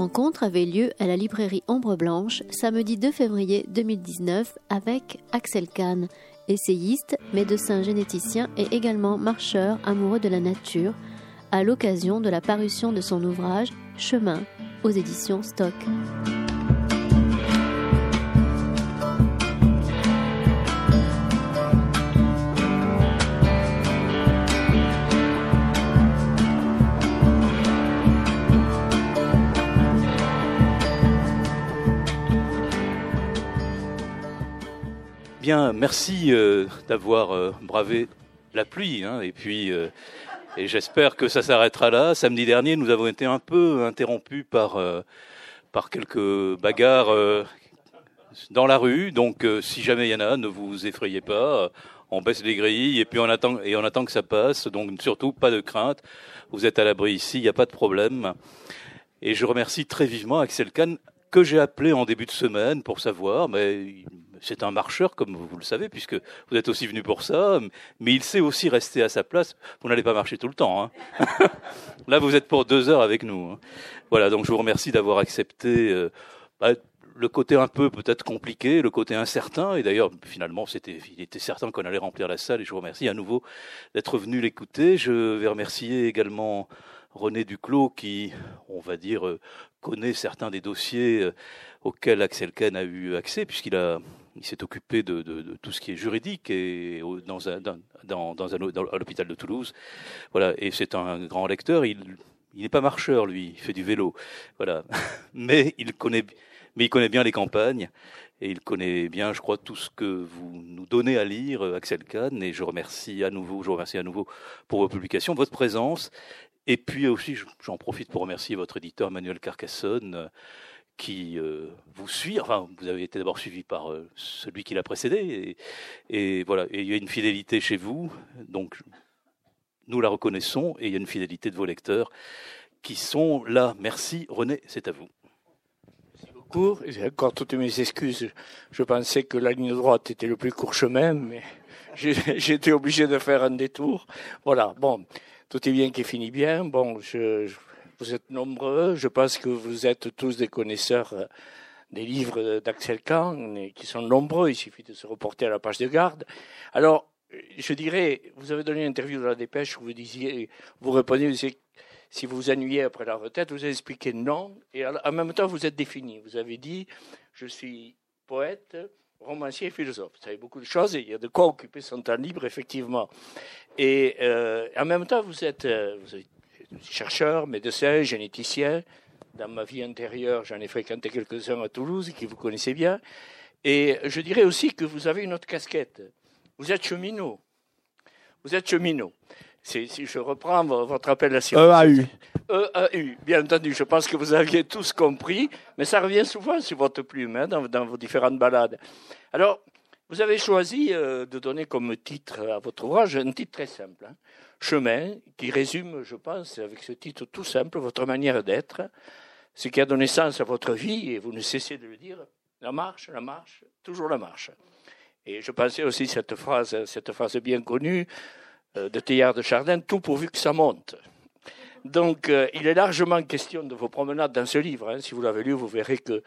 rencontre avait lieu à la librairie Ombre Blanche samedi 2 février 2019 avec Axel Kahn, essayiste, médecin généticien et également marcheur amoureux de la nature, à l'occasion de la parution de son ouvrage Chemin aux éditions Stock. Merci euh, d'avoir euh, bravé la pluie, hein, et puis euh, j'espère que ça s'arrêtera là. Samedi dernier, nous avons été un peu interrompus par par quelques bagarres dans la rue, donc si jamais il y en a, ne vous effrayez pas. On baisse les grilles et puis on attend et on attend que ça passe. Donc surtout pas de crainte. Vous êtes à l'abri ici, il n'y a pas de problème. Et je remercie très vivement Axel Kahn que j'ai appelé en début de semaine pour savoir, mais c'est un marcheur, comme vous le savez, puisque vous êtes aussi venu pour ça, mais il sait aussi rester à sa place. Vous n'allez pas marcher tout le temps. Hein. Là, vous êtes pour deux heures avec nous. Hein. Voilà, donc je vous remercie d'avoir accepté euh, bah, le côté un peu peut-être compliqué, le côté incertain, et d'ailleurs, finalement, c'était, il était certain qu'on allait remplir la salle, et je vous remercie à nouveau d'être venu l'écouter. Je vais remercier également René Duclos, qui, on va dire, euh, connaît certains des dossiers euh, auxquels Axel Ken a eu accès, puisqu'il a il s'est occupé de, tout ce qui est juridique et dans un, dans, l'hôpital de Toulouse. Voilà, et c'est un grand lecteur. Il, n'est pas marcheur, lui. Il fait du vélo. Voilà, mais il connaît, mais il connaît bien les campagnes et il connaît bien, je crois, tout ce que vous nous donnez à lire, Axel Kahn. Et je remercie à nouveau, je remercie à nouveau pour vos publications, votre présence. Et puis aussi, j'en profite pour remercier votre éditeur Manuel Carcassonne qui euh, vous suit. Enfin, vous avez été d'abord suivi par euh, celui qui l'a précédé, et, voilà. Il y a une fidélité chez vous, donc nous la reconnaissons, et il y a une fidélité de vos lecteurs qui sont là. Merci, René, c'est à vous. Merci beaucoup. J'ai encore toutes mes excuses. Je pensais que la ligne droite était le plus court chemin, mais j'ai été obligé de faire un détour. Voilà. Bon, tout est bien qui finit bien. Bon, je vous êtes nombreux. Je pense que vous êtes tous des connaisseurs euh, des livres d'Axel Kahn, qui sont nombreux. Il suffit de se reporter à la page de garde. Alors, je dirais, vous avez donné une interview dans la dépêche où vous disiez, vous disiez, si vous vous ennuyez après la retraite, vous avez expliqué non, et en même temps, vous êtes défini. Vous avez dit, je suis poète, romancier et philosophe. Vous savez beaucoup de choses et il y a de quoi occuper son temps libre, effectivement. Et euh, en même temps, vous êtes, euh, chercheur, médecin, généticien. Dans ma vie intérieure, j'en ai fréquenté quelques-uns à Toulouse qui vous connaissez bien. Et je dirais aussi que vous avez une autre casquette. Vous êtes cheminot. Vous êtes cheminot. Si, je reprends votre appellation. EAU. EAU, bien entendu. Je pense que vous aviez tous compris, mais ça revient souvent sur votre plume hein, dans, dans, vos différentes balades. Alors, vous avez choisi euh, de donner comme titre à votre ouvrage un titre très simple. Hein chemin qui résume, je pense, avec ce titre tout simple, votre manière d'être, ce qui a donné sens à votre vie, et vous ne cessez de le dire, la marche, la marche, toujours la marche. Et je pensais aussi cette phrase, cette phrase bien connue euh, de Théard de Chardin, tout pourvu que ça monte. Donc, euh, il est largement question de vos promenades dans ce livre. Hein. Si vous l'avez lu, vous verrez que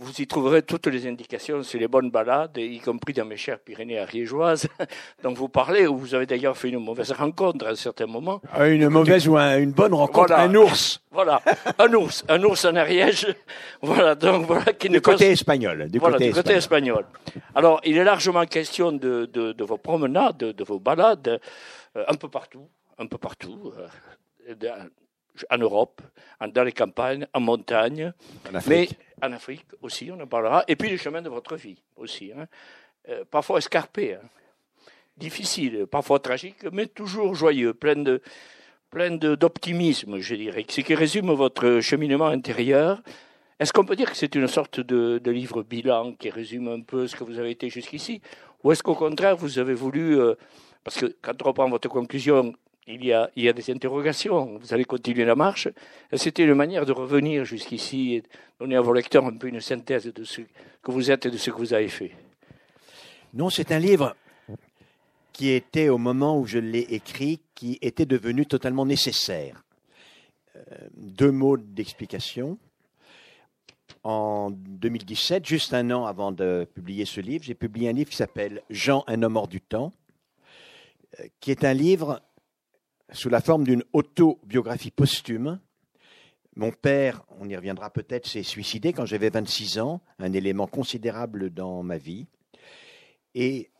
vous y trouverez toutes les indications c'est les bonnes balades, y compris dans mes chères Pyrénées ariégeoises, dont vous parlez, où vous avez d'ailleurs fait une mauvaise rencontre à un certain moment. Ah, une mauvaise ou une bonne rencontre, un ours. Voilà, un ours, un ours en Ariège. Voilà, donc voilà. Qui du côté espagnol. Du, voilà, côté, du côté espagnol. Alors, il est largement question de, de, de vos promenades, de, vos balades, euh, un peu partout, un peu partout. Euh, en Europe, dans les campagnes, en montagne, en Afrique. mais en Afrique aussi, on en parlera, et puis les chemins de votre vie aussi, hein. euh, parfois escarpés, hein. difficiles, parfois tragiques, mais toujours joyeux, plein de plein d'optimisme, je dirais, ce qui résume votre cheminement intérieur. Est-ce qu'on peut dire que c'est une sorte de, de, livre bilan qui résume un peu ce que vous avez été jusqu'ici? Ou est-ce qu'au contraire, vous avez voulu, euh, parce que quand on reprend votre conclusion, il y, a, des interrogations. Vous allez continuer la marche. C'était une manière de revenir jusqu'ici et donner à vos lecteurs un peu une synthèse de ce que vous êtes et de ce que vous avez fait. Non, c'est un livre qui était au moment où je l'ai écrit, qui était devenu totalement nécessaire. Euh, deux mots d'explication. En 2017, juste un an avant de publier ce livre, j'ai publié un livre qui s'appelle Jean, un homme hors du temps, euh, qui est un livre sous la forme d'une autobiographie posthume. Mon père, on y reviendra peut-être, s'est suicidé quand j'avais 26 ans, un élément considérable dans ma vie. Et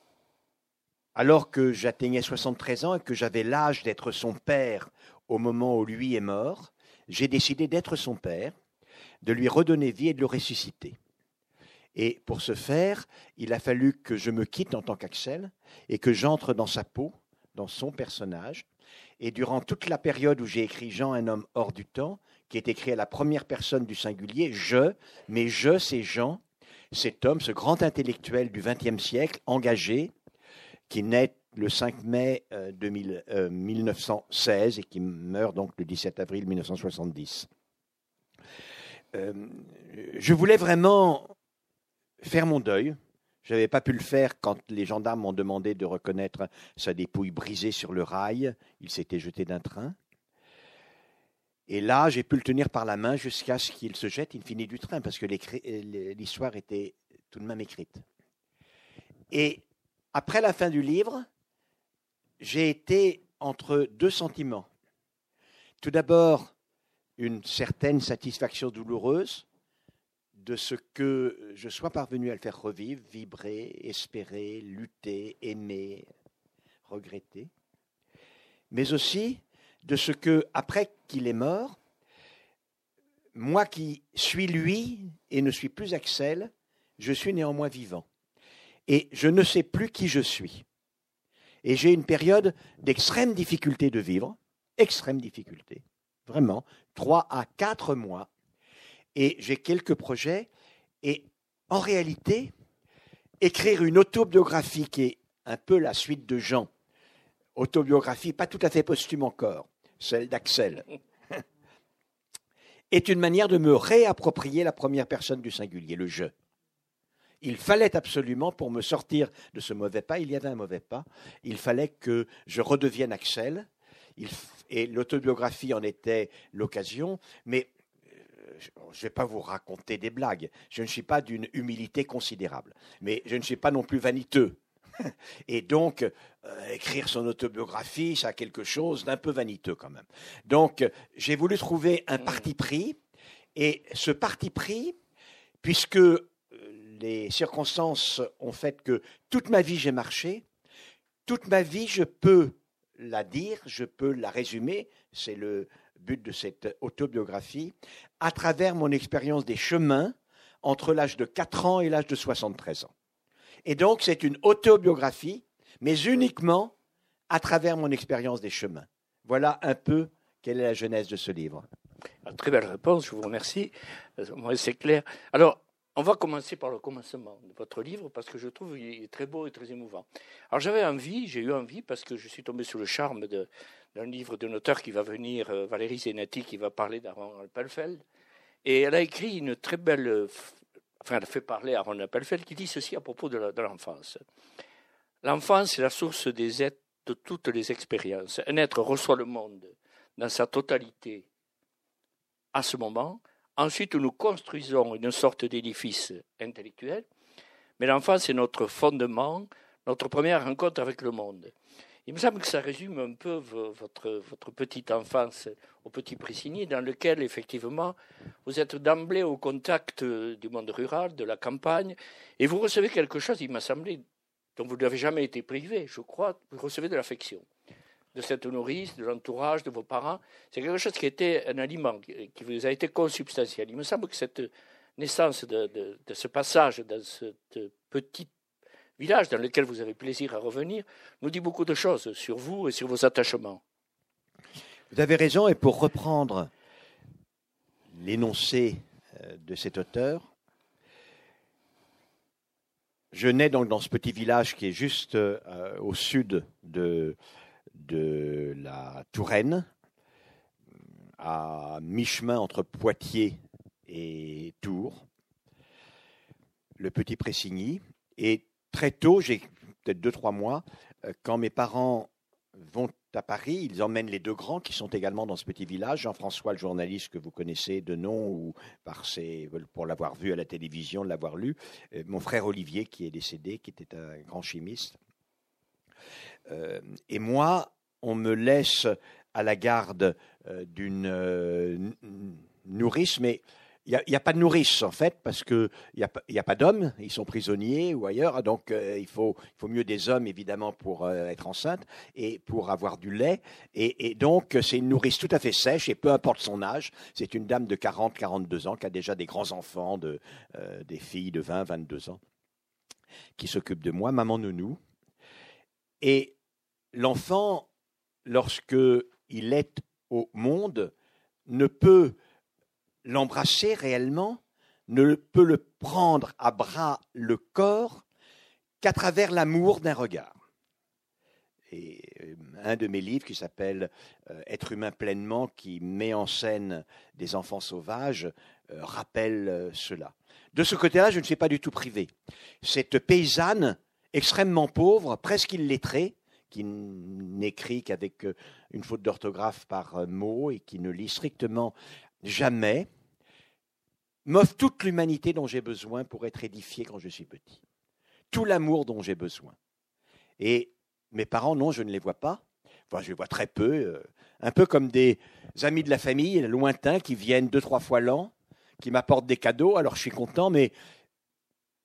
alors que j'atteignais 73 ans et que j'avais l'âge d'être son père au moment où lui est mort, j'ai décidé d'être son père, de lui redonner vie et de le ressusciter. Et pour ce faire, il a fallu que je me quitte en tant qu'Axel et que j'entre dans sa peau, dans son personnage. Et durant toute la période où j'ai écrit Jean, un homme hors du temps, qui est écrit à la première personne du singulier, je, mais je, c'est Jean, cet homme, ce grand intellectuel du XXe siècle, engagé, qui naît le 5 mai 1916 euh, et qui meurt donc le 17 avril 1970. Euh, je voulais vraiment faire mon deuil. Je n'avais pas pu le faire quand les gendarmes m'ont demandé de reconnaître sa dépouille brisée sur le rail. Il s'était jeté d'un train. Et là, j'ai pu le tenir par la main jusqu'à ce qu'il se jette in fine du train, parce que l'histoire était tout de même écrite. Et après la fin du livre, j'ai été entre deux sentiments. Tout d'abord, une certaine satisfaction douloureuse de ce que je sois parvenu à le faire revivre, vibrer, espérer, lutter, aimer, regretter, mais aussi de ce que, après qu'il est mort, moi qui suis lui et ne suis plus Axel, je suis néanmoins vivant. Et je ne sais plus qui je suis. Et j'ai une période d'extrême difficulté de vivre, extrême difficulté, vraiment, trois à quatre mois. Et j'ai quelques projets. Et en réalité, écrire une autobiographie qui est un peu la suite de Jean, autobiographie pas tout à fait posthume encore, celle d'Axel, est une manière de me réapproprier la première personne du singulier, le je. Il fallait absolument, pour me sortir de ce mauvais pas, il y avait un mauvais pas, il fallait que je redevienne Axel, et l'autobiographie en était l'occasion, mais je ne vais pas vous raconter des blagues, je ne suis pas d'une humilité considérable, mais je ne suis pas non plus vaniteux. Et donc, euh, écrire son autobiographie, ça a quelque chose d'un peu vaniteux quand même. Donc, j'ai voulu trouver un parti pris, et ce parti pris, puisque les circonstances ont fait que toute ma vie j'ai marché, toute ma vie je peux la dire, je peux la résumer, c'est le but de cette autobiographie, à travers mon expérience des chemins entre l'âge de 4 ans et l'âge de 73 ans. Et donc c'est une autobiographie, mais uniquement à travers mon expérience des chemins. Voilà un peu quelle est la genèse de ce livre. Ah, très belle réponse, je vous remercie. Euh, c'est clair. Alors, on va commencer par le commencement de votre livre parce que je trouve qu'il est très beau et très émouvant. Alors j'avais envie, j'ai eu envie parce que je suis tombé sous le charme d'un livre d'un auteur qui va venir, euh, Valérie Zenati, qui va parler d'Aaron Appelfeld. Et elle a écrit une très belle, enfin elle a fait parler Aaron Appelfeld qui dit ceci à propos de l'enfance. L'enfance est la source des êtres de toutes les expériences. Un être reçoit le monde dans sa totalité à ce moment, Ensuite, nous construisons une sorte d'édifice intellectuel, mais l'enfance est notre fondement, notre première rencontre avec le monde. Il me semble que ça résume un peu votre, votre petite enfance au Petit Pressigny, dans lequel, effectivement, vous êtes d'emblée au contact du monde rural, de la campagne, et vous recevez quelque chose, il m'a semblé, dont vous n'avez jamais été privé, je crois, vous recevez de l'affection de cette nourrice, de l'entourage, de vos parents. C'est quelque chose qui était un aliment, qui vous a été consubstantiel. Il me semble que cette naissance de, ce passage dans ce petit village dans lequel vous avez plaisir à revenir nous dit beaucoup de choses sur vous et sur vos attachements. Vous avez raison, et pour reprendre l'énoncé euh, de cet auteur, je nais donc dans ce petit village qui est juste euh, au sud de, de la Touraine, à mi-chemin entre Poitiers et Tours, le Petit Pressigny. Et très tôt, j'ai peut-être deux, trois mois, euh, quand mes parents vont à Paris, ils emmènent les deux grands qui sont également dans ce petit village. Jean-François, le journaliste que vous connaissez de nom ou par ses, pour l'avoir vu à la télévision, l'avoir lu. Euh, mon frère Olivier qui est décédé, qui était un grand chimiste. Euh, et moi, on me laisse à la garde euh, d'une euh, nourrice, mais il n'y a, pas de nourrice en fait, parce qu'il n'y a, y a pas d'hommes, ils sont prisonniers ou ailleurs, donc il, faut, faut mieux des hommes évidemment pour être enceinte et pour avoir du lait. Et, donc c'est une nourrice tout à fait sèche et peu importe son âge, c'est une dame de 40-42 ans qui a déjà des grands-enfants, de, des filles de 20-22 ans, qui s'occupe de moi, maman nounou. Et l'enfant, lorsque il est au monde, ne peut l'embrasser réellement, ne peut le prendre à bras le corps qu'à travers l'amour d'un regard. Et euh, un de mes livres qui s'appelle euh, Être humain pleinement, qui met en scène des enfants sauvages, euh, rappelle cela. De ce côté-là, je ne suis pas du tout privé. Cette paysanne extrêmement pauvre, presque illettrée, qui n'écrit qu'avec euh, une faute d'orthographe par euh, mot et qui ne lit strictement jamais, m'offre toute l'humanité dont j'ai besoin pour être édifié quand je suis petit. Tout l'amour dont j'ai besoin. Et mes parents, non, je ne les vois pas. Je les vois très peu, euh, un peu comme des amis de la famille lointains qui viennent deux, trois fois l'an, qui m'apportent des cadeaux, alors je suis content, mais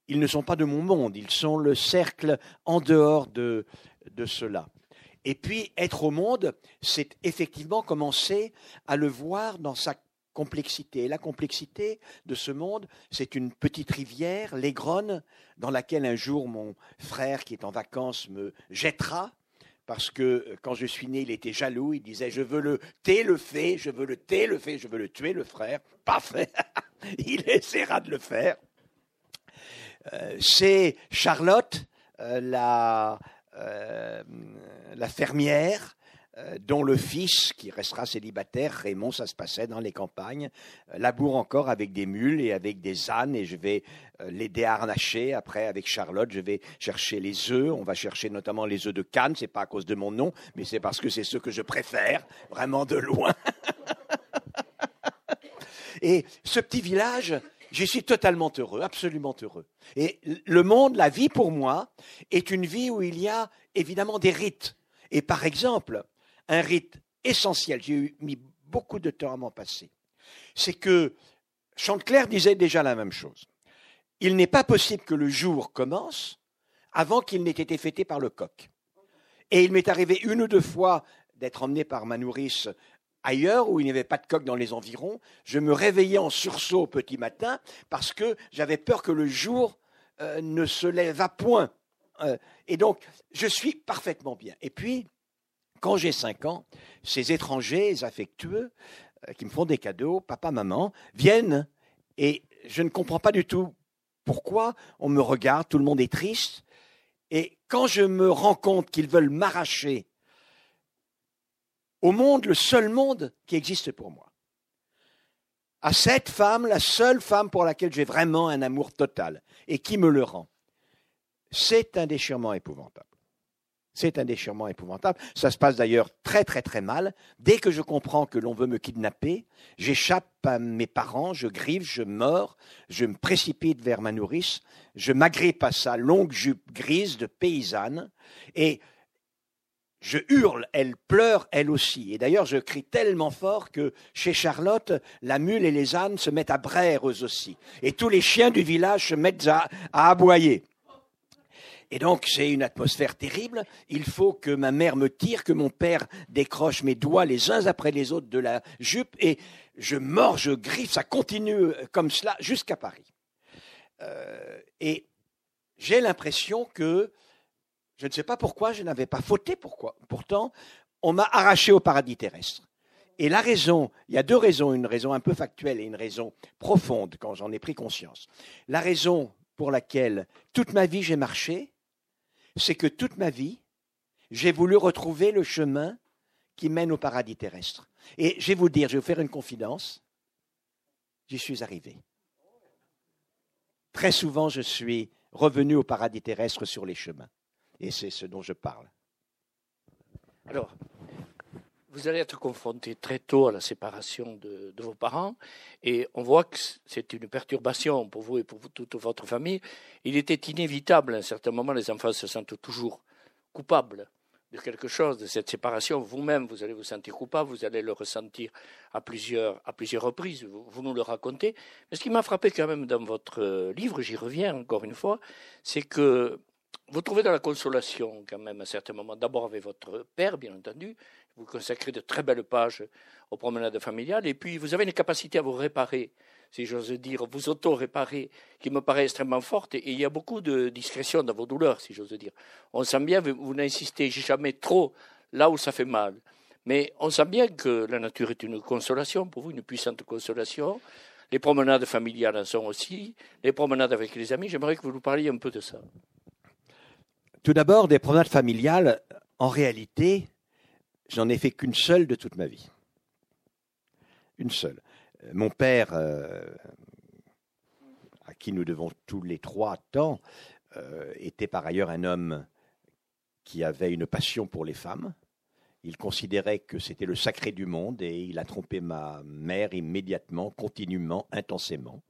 ils ne sont pas de mon monde, ils sont le cercle en dehors de, de cela. Et puis, être au monde, c'est effectivement commencer à le voir dans sa complexité. Et la complexité de ce monde, c'est une petite rivière, l'Aigronne, dans laquelle un jour mon frère qui est en vacances me jettera, parce que quand je suis né, il était jaloux, il disait je veux le thé le fait, je veux le thé le fait, je veux le tuer le frère. Parfait, il essaiera de le faire. Euh, c'est Charlotte, euh, la, euh, la fermière, dont le fils, qui restera célibataire, Raymond, ça se passait dans les campagnes, laboure encore avec des mules et avec des ânes, et je vais l'aider à. Après, avec Charlotte, je vais chercher les œufs. On va chercher notamment les œufs de Cannes. C'est pas à cause de mon nom, mais c'est parce que c'est ceux que je préfère, vraiment de loin. et ce petit village, je suis totalement heureux, absolument heureux. Et le monde, la vie pour moi, est une vie où il y a évidemment des rites. Et par exemple, un rite essentiel, j'ai mis beaucoup de temps à m'en passer, c'est que Chantecler disait déjà la même chose. Il n'est pas possible que le jour commence avant qu'il n'ait été fêté par le coq. Et il m'est arrivé une ou deux fois d'être emmené par ma nourrice ailleurs où il n'y avait pas de coq dans les environs. Je me réveillais en sursaut au petit matin parce que j'avais peur que le jour euh, ne se lève point. Euh, et donc, je suis parfaitement bien. Et puis, quand j'ai 5 ans, ces étrangers affectueux euh, qui me font des cadeaux, papa, maman, viennent et je ne comprends pas du tout pourquoi on me regarde, tout le monde est triste. Et quand je me rends compte qu'ils veulent m'arracher au monde, le seul monde qui existe pour moi. À cette femme, la seule femme pour laquelle j'ai vraiment un amour total et qui me le rend. C'est un déchirement épouvantable. C'est un déchirement épouvantable. Ça se passe d'ailleurs très très très mal. Dès que je comprends que l'on veut me kidnapper, j'échappe à mes parents, je griffe, je mords, je me précipite vers ma nourrice, je m'agrippe à sa longue jupe grise de paysanne et je hurle, elle pleure elle aussi. Et d'ailleurs, je crie tellement fort que chez Charlotte, la mule et les ânes se mettent à braire eux aussi. Et tous les chiens du village se mettent à, aboyer. Et donc, c'est une atmosphère terrible. Il faut que ma mère me tire, que mon père décroche mes doigts les uns après les autres de la jupe. Et je mords, je griffe, ça continue comme cela jusqu'à Paris. Euh, et j'ai l'impression que je ne sais pas pourquoi je n'avais pas fauté. Pourquoi Pourtant, on m'a arraché au paradis terrestre. Et la raison, il y a deux raisons, une raison un peu factuelle et une raison profonde quand j'en ai pris conscience. La raison pour laquelle toute ma vie j'ai marché, c'est que toute ma vie, j'ai voulu retrouver le chemin qui mène au paradis terrestre. Et je vais vous dire, je vais vous faire une confidence, j'y suis arrivé. Très souvent, je suis revenu au paradis terrestre sur les chemins Et c'est ce dont je parle. Alors, vous allez être confronté très tôt à la séparation de, vos parents, et on voit que c'est une perturbation pour vous et pour toute votre famille. Il était inévitable, à un certain moment, les enfants se sentent toujours coupables de quelque chose, de cette séparation. Vous-même, vous allez vous sentir coupable, vous allez le ressentir à plusieurs, à plusieurs reprises, vous, vous nous le racontez. Mais ce qui m'a frappé quand même dans votre livre, j'y reviens encore une fois, c'est que vous trouvez dans la consolation quand même à certains moments, d'abord avec votre père, bien entendu, vous consacrez de très belles pages aux promenades familiales, et puis vous avez une capacité à vous réparer, si j'ose dire, vous auto-réparer, qui me paraît extrêmement forte, et il y a beaucoup de discrétion dans vos douleurs, si j'ose dire. On sent bien, vous n'insistez jamais trop là où ça fait mal, mais on sent bien que la nature est une consolation pour vous, une puissante consolation. Les promenades familiales en sont aussi, les promenades avec les amis. J'aimerais que vous nous parliez un peu de ça. Tout d'abord, des promenades familiales, en réalité, j'en ai fait qu'une seule de toute ma vie. Une seule. Euh, mon père, euh, à qui nous devons tous les trois tant, euh, était par ailleurs un homme qui avait une passion pour les femmes. Il considérait que c'était le sacré du monde et il a trompé ma mère immédiatement, continuellement, intensément.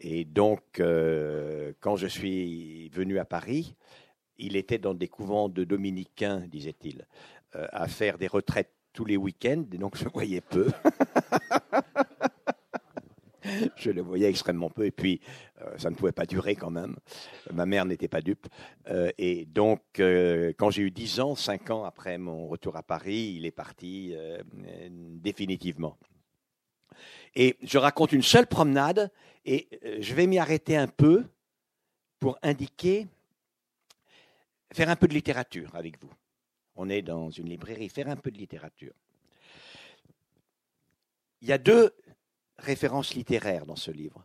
Et donc, quand je suis venu à Paris, il était dans des couvents de dominicains, disait-il, euh, à faire des retraites tous les week-ends, donc je voyais peu. je le voyais extrêmement peu, et puis euh, ça ne pouvait pas durer quand même. Ma mère n'était pas dupe. Euh, et donc, quand j'ai eu 10 ans, 5 ans après mon retour à Paris, il est parti définitivement. Et je raconte une seule promenade, et je vais m'y arrêter un peu pour indiquer faire un peu de littérature avec vous. On est dans une librairie, faire un peu de littérature. Il y a deux références littéraires dans ce livre.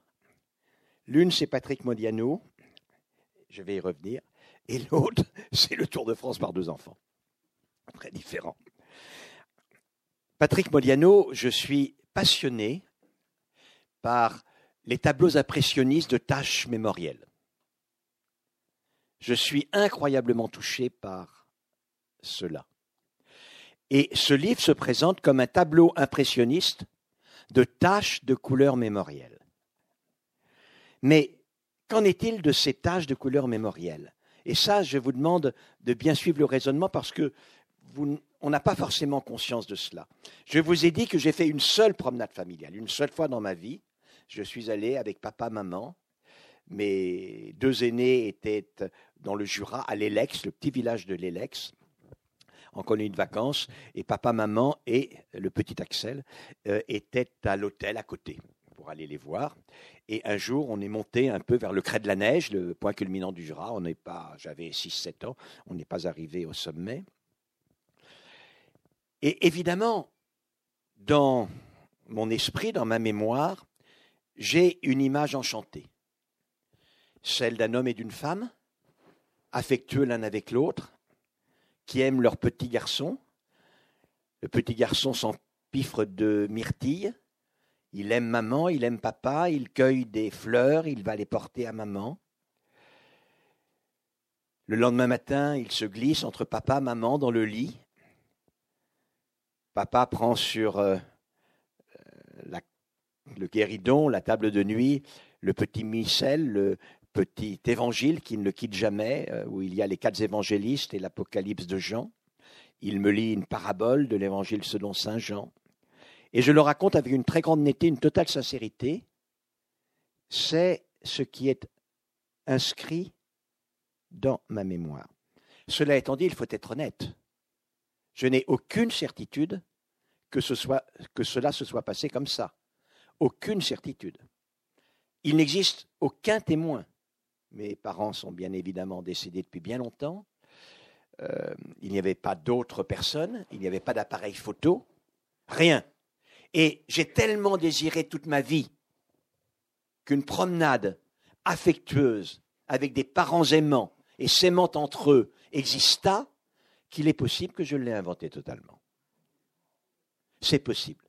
L'une, c'est Patrick Modiano, je vais y revenir, et l'autre, c'est le Tour de France par deux enfants. Très différent. Patrick Modiano, je suis passionné par les tableaux impressionnistes de tâches mémorielles. Je suis incroyablement touché par cela. Et ce livre se présente comme un tableau impressionniste de taches de couleurs mémorielles. Mais qu'en est-il de ces taches de couleurs mémorielles? Et ça, je vous demande de bien suivre le raisonnement parce que on n'a pas forcément conscience de cela. Je vous ai dit que j'ai fait une seule promenade familiale, une seule fois dans ma vie. Je suis allé avec papa, maman. Mes deux aînés étaient dans le Jura, à l'Elex, le petit village de l'Elex, en colonie de vacances, et papa, maman et le petit Axel euh, étaient à l'hôtel à côté pour aller les voir. Et un jour, on est monté un peu vers le Crêt de la Neige, le point culminant du Jura. On n'est pas, j'avais 6-7 ans, on n'est pas arrivé au sommet. Et évidemment, dans mon esprit, dans ma mémoire, j'ai une image enchantée, celle d'un homme et d'une femme affectueux l'un avec l'autre, qui aiment leur petit garçon. Le petit garçon s'empiffre de myrtilles. Il aime maman, il aime papa, il cueille des fleurs, il va les porter à maman. Le lendemain matin, il se glisse entre papa et maman dans le lit. Papa prend sur euh, le guéridon, la table de nuit, le petit micelle, le, petit évangile qui ne le quitte jamais, euh, où il y a les quatre évangélistes et l'Apocalypse de Jean. Il me lit une parabole de l'évangile selon Saint Jean. Et je le raconte avec une très grande netteté, une totale sincérité. C'est ce qui est inscrit dans ma mémoire. Cela étant dit, il faut être honnête. Je n'ai aucune certitude que, que cela se soit passé comme ça. Aucune certitude. Il n'existe aucun témoin mes parents sont bien évidemment décédés depuis bien longtemps. Euh, il n'y avait pas d'autres personnes, il n'y avait pas d'appareil photo, rien. Et j'ai tellement désiré toute ma vie qu'une promenade affectueuse avec des parents aimants et s'aimant entre eux exista qu'il est possible que je l'ai inventé totalement. C'est possible.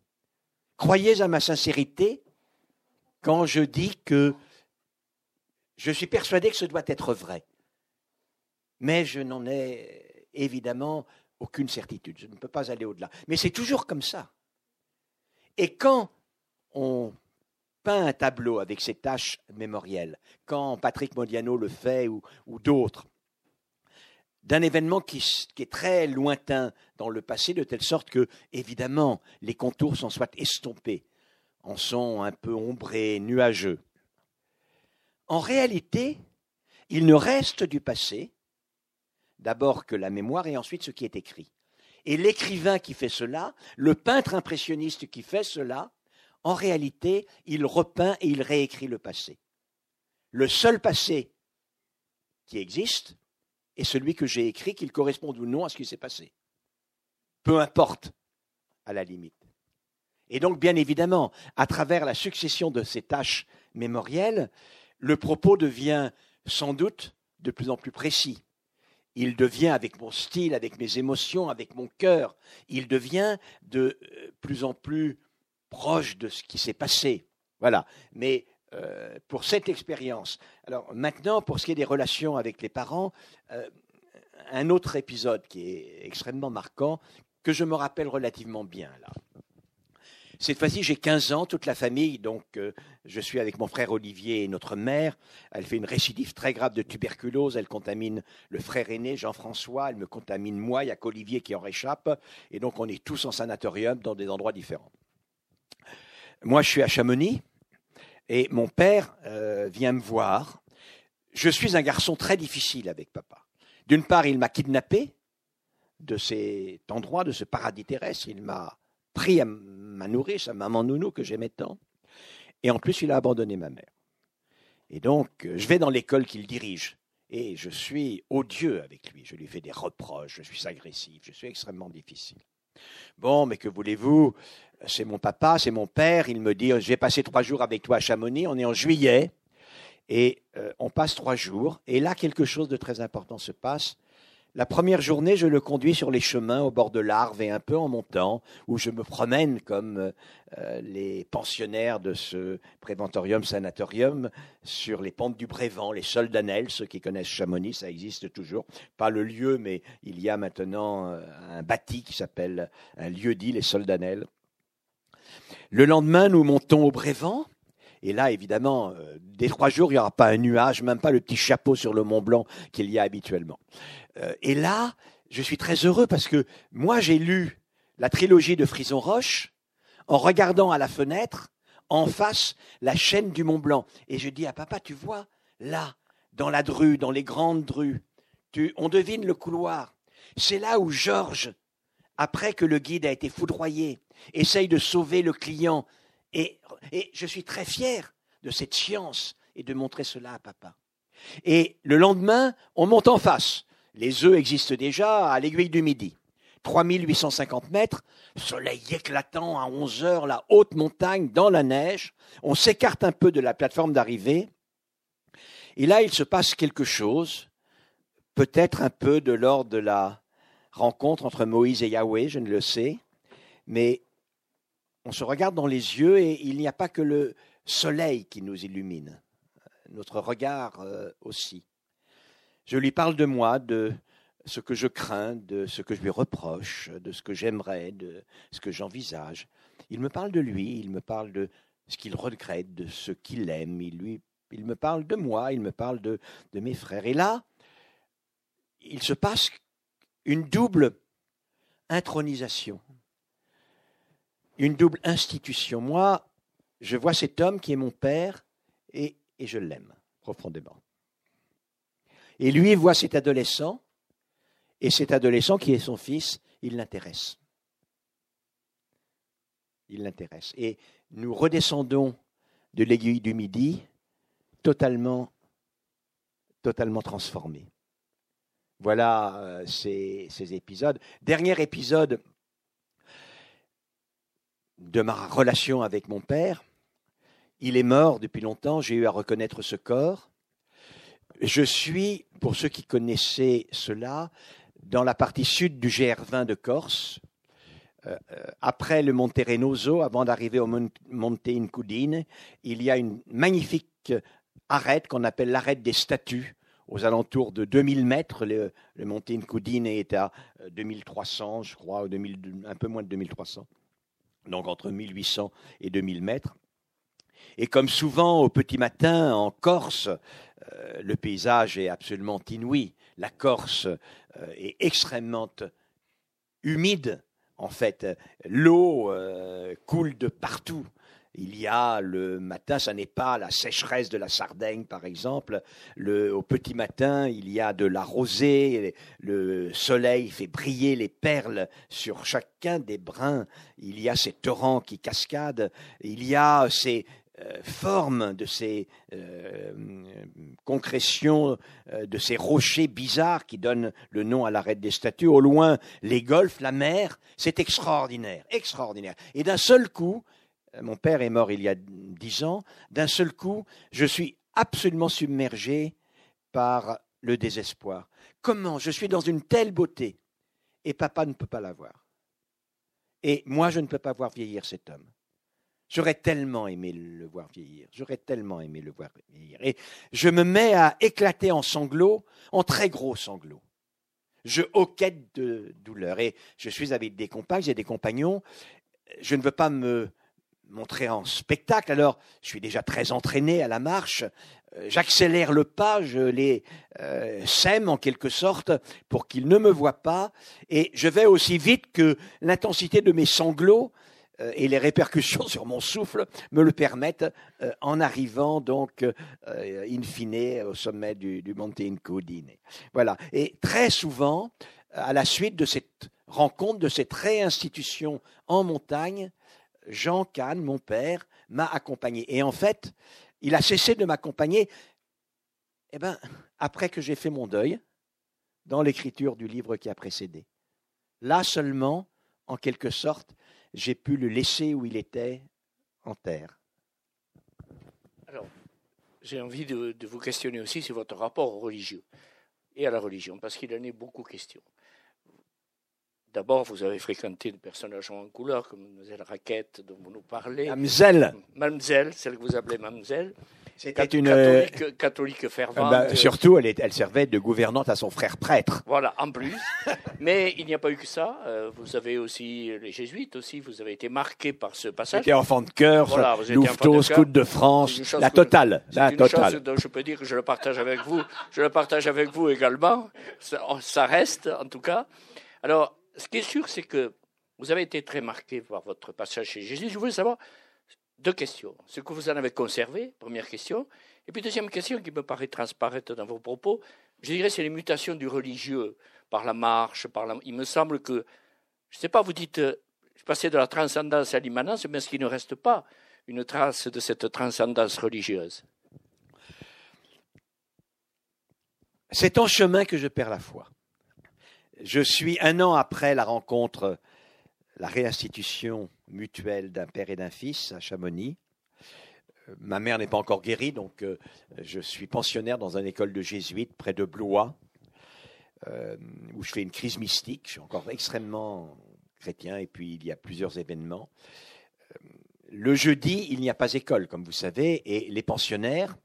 Croyez à ma sincérité quand je dis que je suis persuadé que ce doit être vrai. Mais je n'en ai évidemment aucune certitude. Je ne peux pas aller au-delà. Mais c'est toujours comme ça. Et quand on peint un tableau avec ses tâches mémorielles, quand Patrick Modiano le fait ou, d'autres, d'un événement qui, qui, est très lointain dans le passé, de telle sorte que, évidemment, les contours s'en soient estompés, en sont un peu ombrés, nuageux. En réalité, il ne reste du passé d'abord que la mémoire et ensuite ce qui est écrit. Et l'écrivain qui fait cela, le peintre impressionniste qui fait cela, en réalité, il repeint et il réécrit le passé. Le seul passé qui existe est celui que j'ai écrit, qu'il corresponde ou non à ce qui s'est passé. Peu importe, à la limite. Et donc, bien évidemment, à travers la succession de ces tâches mémorielles, le propos devient sans doute de plus en plus précis. Il devient, avec mon style, avec mes émotions, avec mon cœur, il devient de euh, plus en plus proche de ce qui s'est passé. Voilà. Mais euh, pour cette expérience. Alors maintenant, pour ce qui est des relations avec les parents, euh, un autre épisode qui est extrêmement marquant, que je me rappelle relativement bien là. Cette fois-ci, j'ai 15 ans, toute la famille, donc euh, je suis avec mon frère Olivier et notre mère. Elle fait une récidive très grave de tuberculose, elle contamine le frère aîné Jean-François, elle me contamine moi, il n'y a qu'Olivier qui en réchappe, et donc on est tous en sanatorium dans des endroits différents. Moi, je suis à Chamonix, et mon père euh, vient me voir. Je suis un garçon très difficile avec papa. D'une part, il m'a kidnappé de cet endroit, de ce paradis terrestre. Il m'a pris à ma nourrice, sa maman nounou que j'aimais tant. Et en plus, il a abandonné ma mère. Et donc, je vais dans l'école qu'il dirige. Et je suis odieux avec lui. Je lui fais des reproches, je suis agressif, je suis extrêmement difficile. Bon, mais que voulez-vous? C'est mon papa, c'est mon père. Il me dit, je vais passer trois jours avec toi à Chamonix. On est en juillet. Et euh, on passe trois jours. Et là, quelque chose de très important se passe. La première journée, je le conduis sur les chemins au bord de l'Arve et un peu en montant, où je me promène comme euh, les pensionnaires de ce préventorium sanatorium sur les pentes du Brévent, les Soldanelles, ceux qui connaissent Chamonix, ça existe toujours. Pas le lieu, mais il y a maintenant euh, un bâti qui s'appelle un lieu dit les Soldanelles. Le lendemain, nous montons au Brévent. Et là, évidemment, euh, dès trois jours, il n'y aura pas un nuage, même pas le petit chapeau sur le Mont Blanc qu'il y a habituellement. Euh, et là, je suis très heureux parce que moi, j'ai lu la trilogie de Frison Roche en regardant à la fenêtre, en face, la chaîne du Mont Blanc. Et je dis à papa, tu vois, là, dans la drue, dans les grandes drues, on devine le couloir. C'est là où Georges, après que le guide a été foudroyé, essaye de sauver le client. Et, je suis très fier de cette science et de montrer cela à papa. Et le lendemain, on monte en face. Les œufs existent déjà à l'aiguille du midi. 3850 mètres, soleil éclatant à 11 heures, la haute montagne dans la neige. On s'écarte un peu de la plateforme d'arrivée. Et là, il se passe quelque chose, peut-être un peu de l'ordre de la rencontre entre Moïse et Yahweh, je ne le sais, mais on se regarde dans les yeux et il n'y a pas que le soleil qui nous illumine, notre regard euh, aussi. Je lui parle de moi, de ce que je crains, de ce que je lui reproche, de ce que j'aimerais, de ce que j'envisage. Il me parle de lui, il me parle de ce qu'il regrette, de ce qu'il aime, il, me parle de moi, il me parle de mes frères. Et là, il se passe une double intronisation, une double institution. Moi, je vois cet homme qui est mon père et, je l'aime profondément. Et lui voit cet adolescent, et cet adolescent qui est son fils, il l'intéresse. Il l'intéresse. Et nous redescendons de l'aiguille du midi totalement, totalement transformés. Voilà euh, ces épisodes. Dernier épisode de ma relation avec mon père. Il est mort depuis longtemps, j'ai eu à reconnaître ce corps. Je suis, pour ceux qui connaissaient cela, dans la partie sud du GR20 de Corse, euh, euh, après le Monte Renoso, avant d'arriver au Monte Incudine, il y a une magnifique arête qu'on appelle l'arête des statues aux alentours de 2000 mètres. Le, le Monte Incudine est à 2300, je crois, 2000, un peu moins de 2300. Donc entre 1800 et 2000 mètres. Et comme souvent au petit matin en Corse, euh, le paysage est absolument inouï. La Corse euh, est extrêmement humide. En fait, l'eau euh, coule de partout. Il y a le matin, ça n'est pas la sécheresse de la Sardaigne, par exemple. Le, au petit matin, il y a de la rosée. Le soleil fait briller les perles sur chacun des brins. Il y a ces torrents qui cascadent. Il y a ces, euh, forme de ces euh, concrétions, euh, de ces rochers bizarres qui donnent le nom à l'arête des statues. Au loin, les golfs, la mer, c'est extraordinaire, extraordinaire. Et d'un seul coup, mon père est mort il y a dix ans, d'un seul coup, je suis absolument submergé par le désespoir. Comment Je suis dans une telle beauté et papa ne peut pas la voir. Et moi, je ne peux pas voir vieillir cet homme. J'aurais tellement aimé le voir vieillir. J'aurais tellement aimé le voir vieillir. Et je me mets à éclater en sanglots, en très gros sanglots. Je hoquette de douleur. Et je suis avec des compagnes, j'ai des compagnons. Je ne veux pas me montrer en spectacle. Alors, je suis déjà très entraîné à la marche. Euh, j'accélère le pas, je les euh, sème en quelque sorte pour qu'ils ne me voient pas. Et je vais aussi vite que l'intensité de mes sanglots euh, et les répercussions sur mon souffle me le permettent euh, en arrivant donc euh, in fine au sommet du, du Monte Incudine. Voilà. Et très souvent, à la suite de cette rencontre, de cette réinstitution en montagne, Jean Kahn, mon père, m'a accompagné. Et en fait, il a cessé de m'accompagner eh ben, après que j'ai fait mon deuil dans l'écriture du livre qui a précédé. Là seulement, en quelque sorte, j'ai pu le laisser où il était, en terre. Alors, j'ai envie de, vous questionner aussi sur votre rapport religieux et à la religion, parce qu'il en est beaucoup question. D'abord, vous avez fréquenté des personnages en couleur, comme Mlle Raquette, dont vous nous parlez. Mamselle. Mamselle, celle que vous appelez Mamselle. C'était une euh, catholique, catholique fervente. Bah, surtout, elle, est, elle, servait de gouvernante à son frère prêtre. Voilà, en plus. Mais il n'y a pas eu que ça. Euh, vous avez aussi les jésuites aussi. Vous avez été marqué par ce passage. J'étais enfant de cœur, voilà, Louveteau, scout de France, la totale, la totale. dont je peux dire que je le partage avec vous. Je le partage avec vous également. Ça, ça reste, en tout cas. Alors, ce qui est sûr, c'est que vous avez été très marqué par votre passage chez Jésus. Je voulais savoir deux questions. Ce que vous en avez conservé, première question. Et puis deuxième question qui me paraît transparaître dans vos propos, je dirais c'est les mutations du religieux par la marche, par la... Il me semble que, je ne sais pas, vous dites, euh, je passais de la transcendance à l'immanence, mais est-ce qu'il ne reste pas une trace de cette transcendance religieuse? C'est en chemin que je perds la foi. Je suis un an après la rencontre la réinstitution mutuelle d'un père et d'un fils à Chamonix. Euh, ma mère n'est pas encore guérie, donc euh, je suis pensionnaire dans une école de jésuites près de Blois, euh, où je fais une crise mystique. Je suis encore extrêmement chrétien, et puis il y a plusieurs événements. Le jeudi, il n'y a pas école, comme vous savez, et les pensionnaires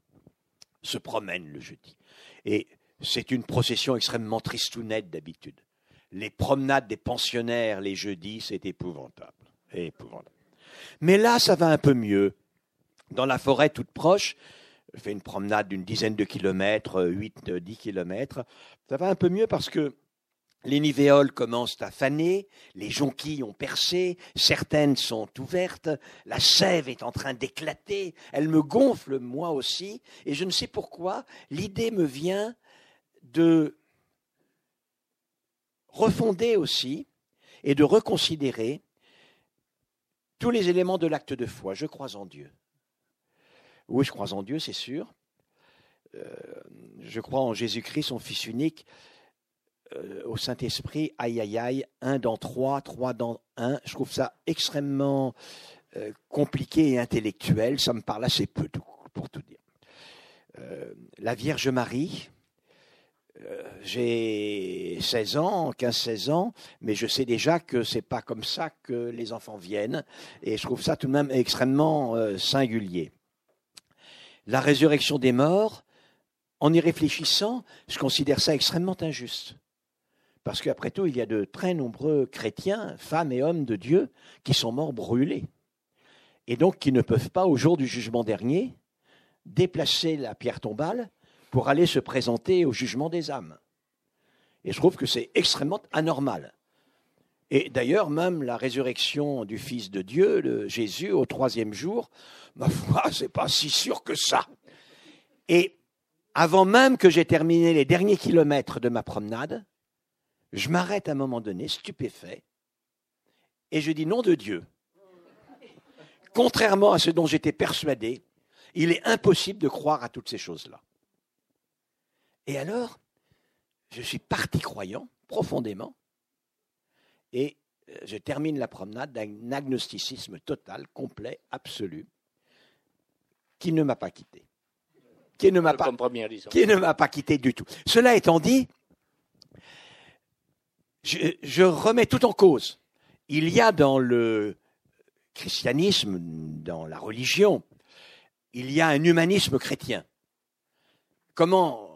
se promènent le jeudi. Et c'est une procession extrêmement tristounette d'habitude les promenades des pensionnaires les jeudis, c'est épouvantable. épouvantable. Mais là, ça va un peu mieux. Dans la forêt toute proche, je fais une promenade d'une dizaine de kilomètres, 8, 10 kilomètres. Ça va un peu mieux parce que les nivéoles commencent à faner, les jonquilles ont percé, certaines sont ouvertes, la sève est en train d'éclater, elle me gonfle moi aussi, et je ne sais pourquoi, l'idée me vient de refonder aussi et de reconsidérer tous les éléments de l'acte de foi. Je crois en Dieu. Oui, je crois en Dieu, c'est sûr. Euh, je crois en Jésus-Christ, son Fils unique, euh, au Saint-Esprit, aïe aïe aïe, un dans trois, trois dans un. Je trouve ça extrêmement euh, compliqué et intellectuel. Ça me parle assez peu, pour tout dire. la Vierge Marie, euh, j'ai 16 ans, 15-16 ans, mais je sais déjà que c'est pas comme ça que les enfants viennent, et je trouve ça tout de même extrêmement euh, singulier. La résurrection des morts, en y réfléchissant, je considère ça extrêmement injuste. Parce qu'après tout, il y a de très nombreux chrétiens, femmes et hommes de Dieu, qui sont morts brûlés. Et donc qui ne peuvent pas, au jour du jugement dernier, déplacer la pierre tombale pour aller se présenter au jugement des âmes. Et je trouve que c'est extrêmement anormal. Et d'ailleurs, même la résurrection du Fils de Dieu, de Jésus, au troisième jour, ma foi, c'est pas si sûr que ça. Et avant même que j'ai terminé les derniers kilomètres de ma promenade, je m'arrête à un moment donné, stupéfait, et je dis nom de Dieu. Contrairement à ce dont j'étais persuadé, il est impossible de croire à toutes ces choses-là. Et alors, je suis parti croyant profondément, et euh, je termine la promenade d'un agnosticisme total, complet, absolu, qui ne m'a pas quitté. Qui ne m'a pas, qui ne m'a pas quitté du tout. Cela étant dit, je, je remets tout en cause. Il y a dans le christianisme, dans la religion, il y a un humanisme chrétien. Comment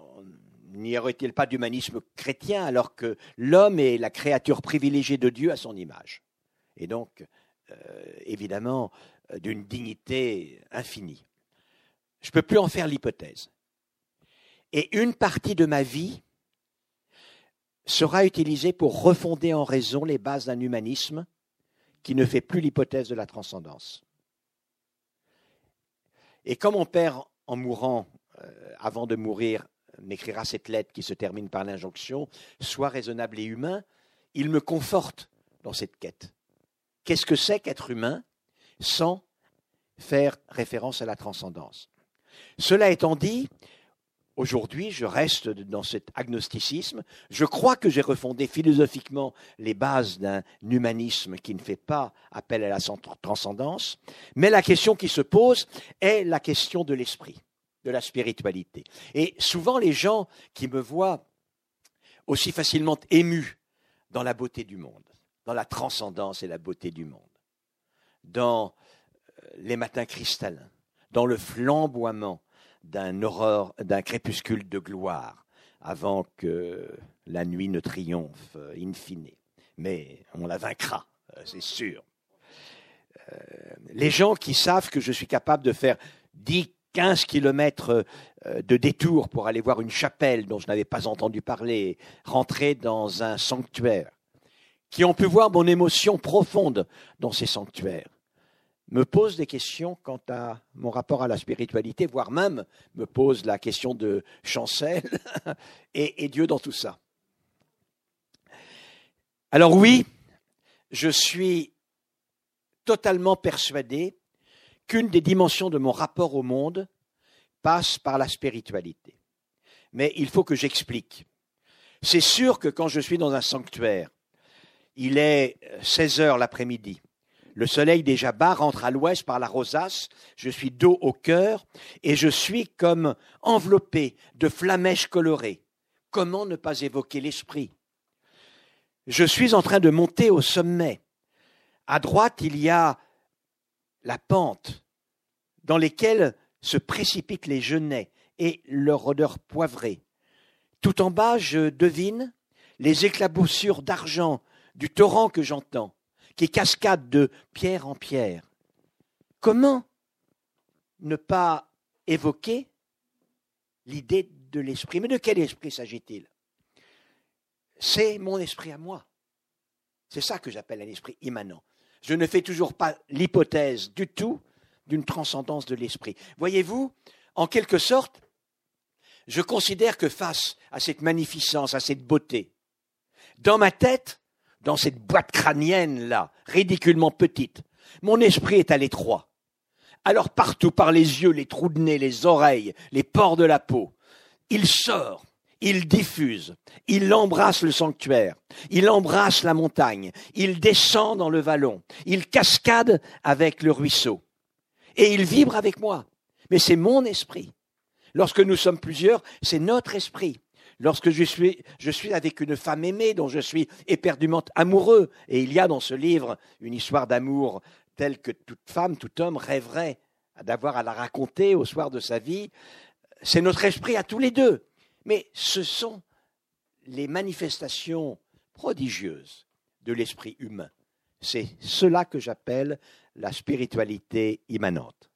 n'y aurait-il pas d'humanisme chrétien alors que l'homme est la créature privilégiée de Dieu à son image? Et donc, euh, évidemment, euh, d'une dignité infinie. Je ne peux plus en faire l'hypothèse. Et une partie de ma vie sera utilisée pour refonder en raison les bases d'un humanisme qui ne fait plus l'hypothèse de la transcendance. Et comme mon père, en mourant, euh, avant de mourir, m'écrira cette lettre qui se termine par l'injonction Sois raisonnable et humain, il me conforte dans cette quête. Qu'est-ce que c'est qu'être humain sans faire référence à la transcendance? Cela étant dit, Aujourd'hui, je reste dans cet agnosticisme. Je crois que j'ai refondé philosophiquement les bases d'un humanisme qui ne fait pas appel à la transcendance. Mais la question qui se pose est la question de l'esprit de la spiritualité. Et souvent, les gens qui me voient aussi facilement ému dans la beauté du monde, dans la transcendance et la beauté du monde, dans euh, les matins cristallins, dans le flamboiement d'un aurore, d'un crépuscule de gloire, avant que la nuit ne triomphe euh, in fine. Mais on la vaincra, euh, c'est sûr. les gens qui savent que je suis capable de faire dix 15 kilomètres euh, de détour pour aller voir une chapelle dont je n'avais pas entendu parler, rentrer dans un sanctuaire, qui ont pu voir mon émotion profonde dans ces sanctuaires, me posent des questions quant à mon rapport à la spiritualité, voire même me posent la question de Chancel et Dieu dans tout ça. Alors oui, je suis totalement persuadé qu'une des dimensions de mon rapport au monde passe par la spiritualité. Mais il faut que j'explique. C'est sûr que quand je suis dans un sanctuaire, il est 16 heures l'après-midi. Le soleil déjà bas rentre à l'ouest par la rosace, je suis dos au cœur et je suis comme enveloppé de flamèches colorées. Comment ne pas évoquer l'esprit? Je suis en train de monter au sommet. À droite, il y a la pente, dans lesquelles se précipitent les genêts et leur odeur poivrée. Tout en bas, je devine les éclaboussures d'argent du torrent que j'entends, qui cascade de pierre en pierre. Comment ne pas évoquer l'idée de l'esprit? Mais de quel esprit s'agit-il? C'est mon esprit à moi. C'est ça que j'appelle un esprit immanent je ne fais toujours pas l'hypothèse du tout d'une transcendance de l'esprit. Voyez-vous, en quelque sorte, je considère que face à cette magnificence, à cette beauté, dans ma tête, dans cette boîte crânienne-là, ridiculement petite, mon esprit est à l'étroit. Alors partout, par les yeux, les trous de nez, les oreilles, les pores de la peau, il sort il diffuse, il embrasse le sanctuaire, il embrasse la montagne, il descend dans le vallon, il cascade avec le ruisseau, et il vibre avec moi. Mais c'est mon esprit. Lorsque nous sommes plusieurs, c'est notre esprit. Lorsque je suis, avec une femme aimée dont je suis éperdument amoureux, et il y a dans ce livre une histoire d'amour telle que toute femme, tout homme rêverait d'avoir à la raconter au soir de sa vie, c'est notre esprit à tous les deux. Mais ce sont les manifestations prodigieuses de l'esprit humain. C'est cela que j'appelle la spiritualité immanente.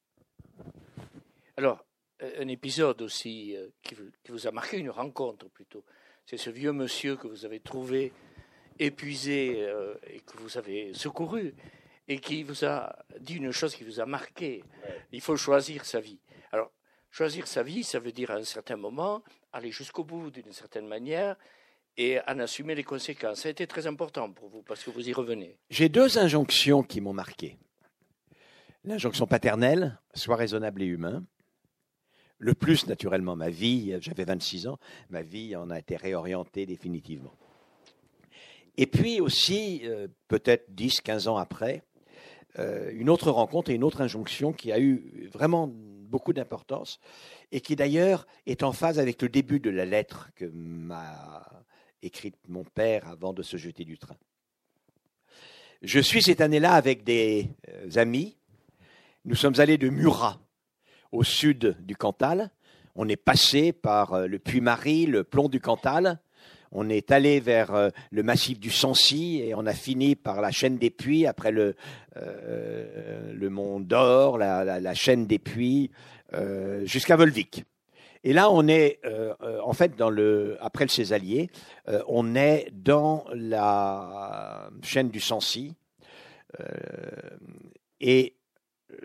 Alors, un épisode aussi euh, qui vous a marqué, une rencontre plutôt. C'est ce vieux monsieur que vous avez trouvé épuisé euh, et que vous avez secouru et qui vous a dit une chose qui vous a marqué. Il faut choisir sa vie. Alors, choisir sa vie, ça veut dire à un certain moment aller jusqu'au bout d'une certaine manière et en assumer les conséquences. Ça a été très important pour vous parce que vous y revenez. J'ai deux injonctions qui m'ont marqué. L'injonction paternelle, sois raisonnable et humain. Le plus, naturellement, ma vie, j'avais 26 ans, ma vie en a été réorientée définitivement. Et puis aussi, euh, peut-être 10, 15 ans après, euh, une autre rencontre et une autre injonction qui a eu vraiment beaucoup d'importance et qui d'ailleurs est en phase avec le début de la lettre que m'a écrite mon père avant de se jeter du train. Je suis cette année-là avec des euh, amis. Nous sommes allés de Murat, au sud du Cantal. On est passé par le Puy-Marie, le plomb du Cantal, on est allé vers euh, le massif du Sancy et on a fini par la chaîne des Puits, après le, euh, Mont d'Or, la, chaîne des Puits, euh, jusqu'à Volvic. Et là, on est en fait dans le après le Césalier, on est dans la chaîne du Sancy. et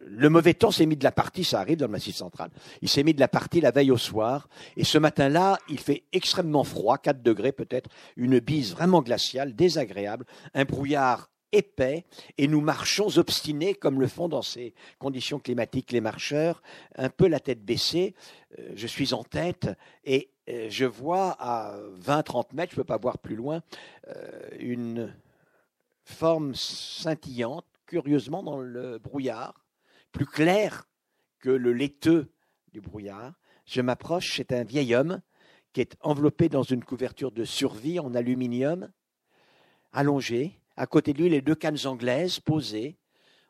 le mauvais temps s'est mis de la partie, ça arrive dans le Massif central, il s'est mis de la partie la veille au soir, et ce matin-là, il fait extrêmement froid, 4 degrés peut-être, une bise vraiment glaciale, désagréable, un brouillard épais, et nous marchons obstinés comme le font dans ces conditions climatiques les marcheurs, un peu la tête baissée, euh, je suis en tête, et euh, je vois à 20-30 mètres, je ne peux pas voir plus loin, euh, une forme scintillante, curieusement dans le brouillard, plus clair que le laiteux du brouillard. Je m'approche, c'est un vieil homme qui est enveloppé dans une couverture de survie en aluminium, allongé. À côté de lui, les deux cannes anglaises posées.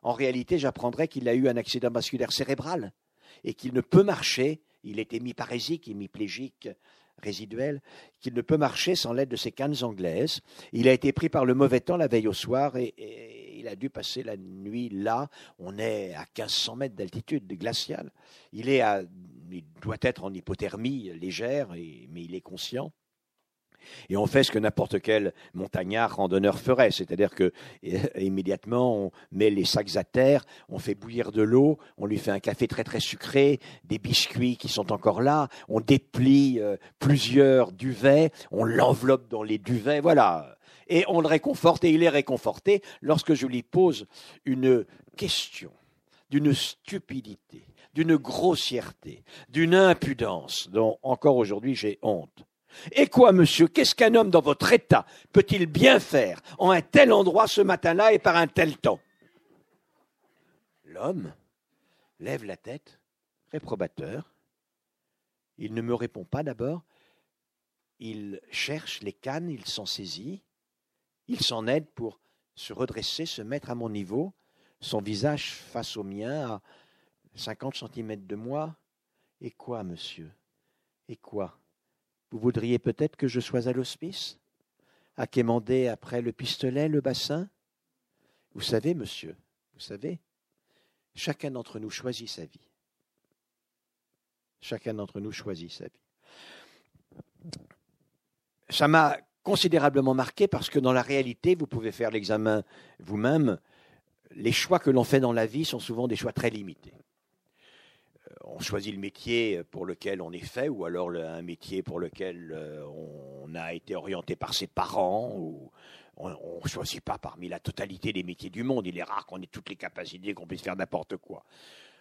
En réalité, j'apprendrai qu'il a eu un accident vasculaire cérébral et qu'il ne peut marcher. Il est hémiparésique, hémiplégique résiduel, qu'il ne peut marcher sans l'aide de ces cannes anglaises. Il a été pris par le mauvais temps la veille au soir et il a dû passer la nuit là. On est à 1500 mètres d'altitude glaciale. Il, est à, il doit être en hypothermie légère, mais il est conscient. Et on fait ce que n'importe quel montagnard randonneur ferait, c'est-à-dire que immédiatement on met les sacs à terre, on fait bouillir de l'eau, on lui fait un café très très sucré, des biscuits qui sont encore là, on déplie euh, plusieurs duvets, on l'enveloppe dans les duvets, voilà et on le réconforte et il est réconforté lorsque je lui pose une question d'une stupidité, d'une grossièreté, d'une impudence dont encore aujourd'hui j'ai honte. Et quoi, monsieur, qu'est-ce qu'un homme dans votre état peut-il bien faire en un tel endroit ce matin-là et par un tel temps? L'homme lève la tête, réprobateur. Il ne me répond pas d'abord. Il cherche les cannes, il s'en saisit. Il s'en aide pour se redresser, se mettre à mon niveau, son visage face au mien à 50 centimètres de moi. Et quoi, monsieur? Et quoi? Vous voudriez peut-être que je sois à l'hospice? À quémander après le pistolet, le bassin? Vous savez, monsieur, vous savez, chacun d'entre nous choisit sa vie. Chacun d'entre nous choisit sa vie. Ça m'a considérablement marqué parce que dans la réalité, vous pouvez faire l'examen vous-même, les choix que l'on fait dans la vie sont souvent des choix très limités. Euh, on choisit le métier pour lequel on est fait, ou alors un métier pour lequel euh, on a été orienté par ses parents, ou on ne choisit pas parmi la totalité des métiers du monde. Il est rare qu'on ait toutes les capacités, qu'on puisse faire n'importe quoi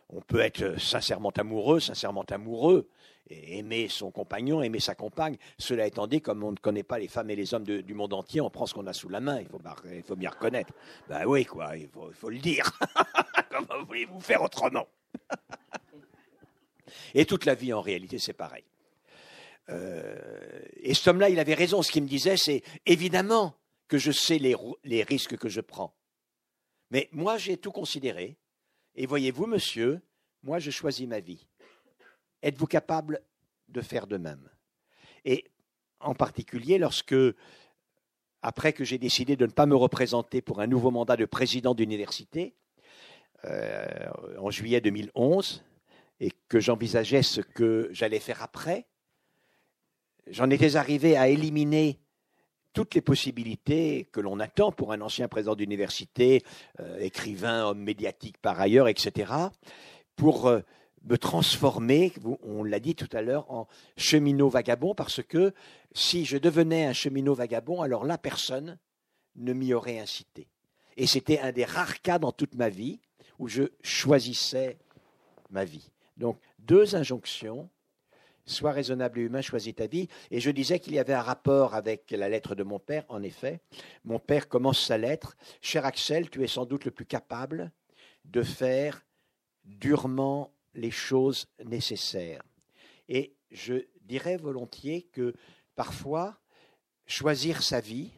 on peut être sincèrement amoureux, sincèrement amoureux, aimer son compagnon, aimer sa compagne. Cela étant dit, comme on ne connaît pas les femmes et les hommes du monde entier, on prend ce qu'on a sous la main, il faut, il faut bien reconnaître. Ben oui, quoi, il faut, le dire. Comment voulez-vous faire autrement? Et toute la vie, en réalité, c'est pareil. Euh, et cet homme-là, il avait raison. Ce qu'il me disait, c'est évidemment que je sais les risques que je prends. Mais moi, j'ai tout considéré. Et voyez-vous, monsieur, moi je choisis ma vie. Êtes-vous capable de faire de même? Et en particulier lorsque, après que j'ai décidé de ne pas me représenter pour un nouveau mandat de président d'université, euh, en juillet 2011, et que j'envisageais ce que j'allais faire après, j'en étais arrivé à éliminer toutes les possibilités que l'on attend pour un ancien président d'université, euh, écrivain, homme médiatique par ailleurs, etc., pour euh, me transformer, on l'a dit tout à l'heure, en cheminot vagabond, parce que si je devenais un cheminot vagabond, alors là, personne ne m'y aurait incité. Et c'était un des rares cas dans toute ma vie où je choisissais ma vie. Donc, deux injonctions Sois raisonnable et humain, choisis ta vie. Et je disais qu'il y avait un rapport avec la lettre de mon père, en effet. Mon père commence sa lettre. Cher Axel, tu es sans doute le plus capable de faire durement les choses nécessaires. Et je dirais volontiers que parfois, choisir sa vie,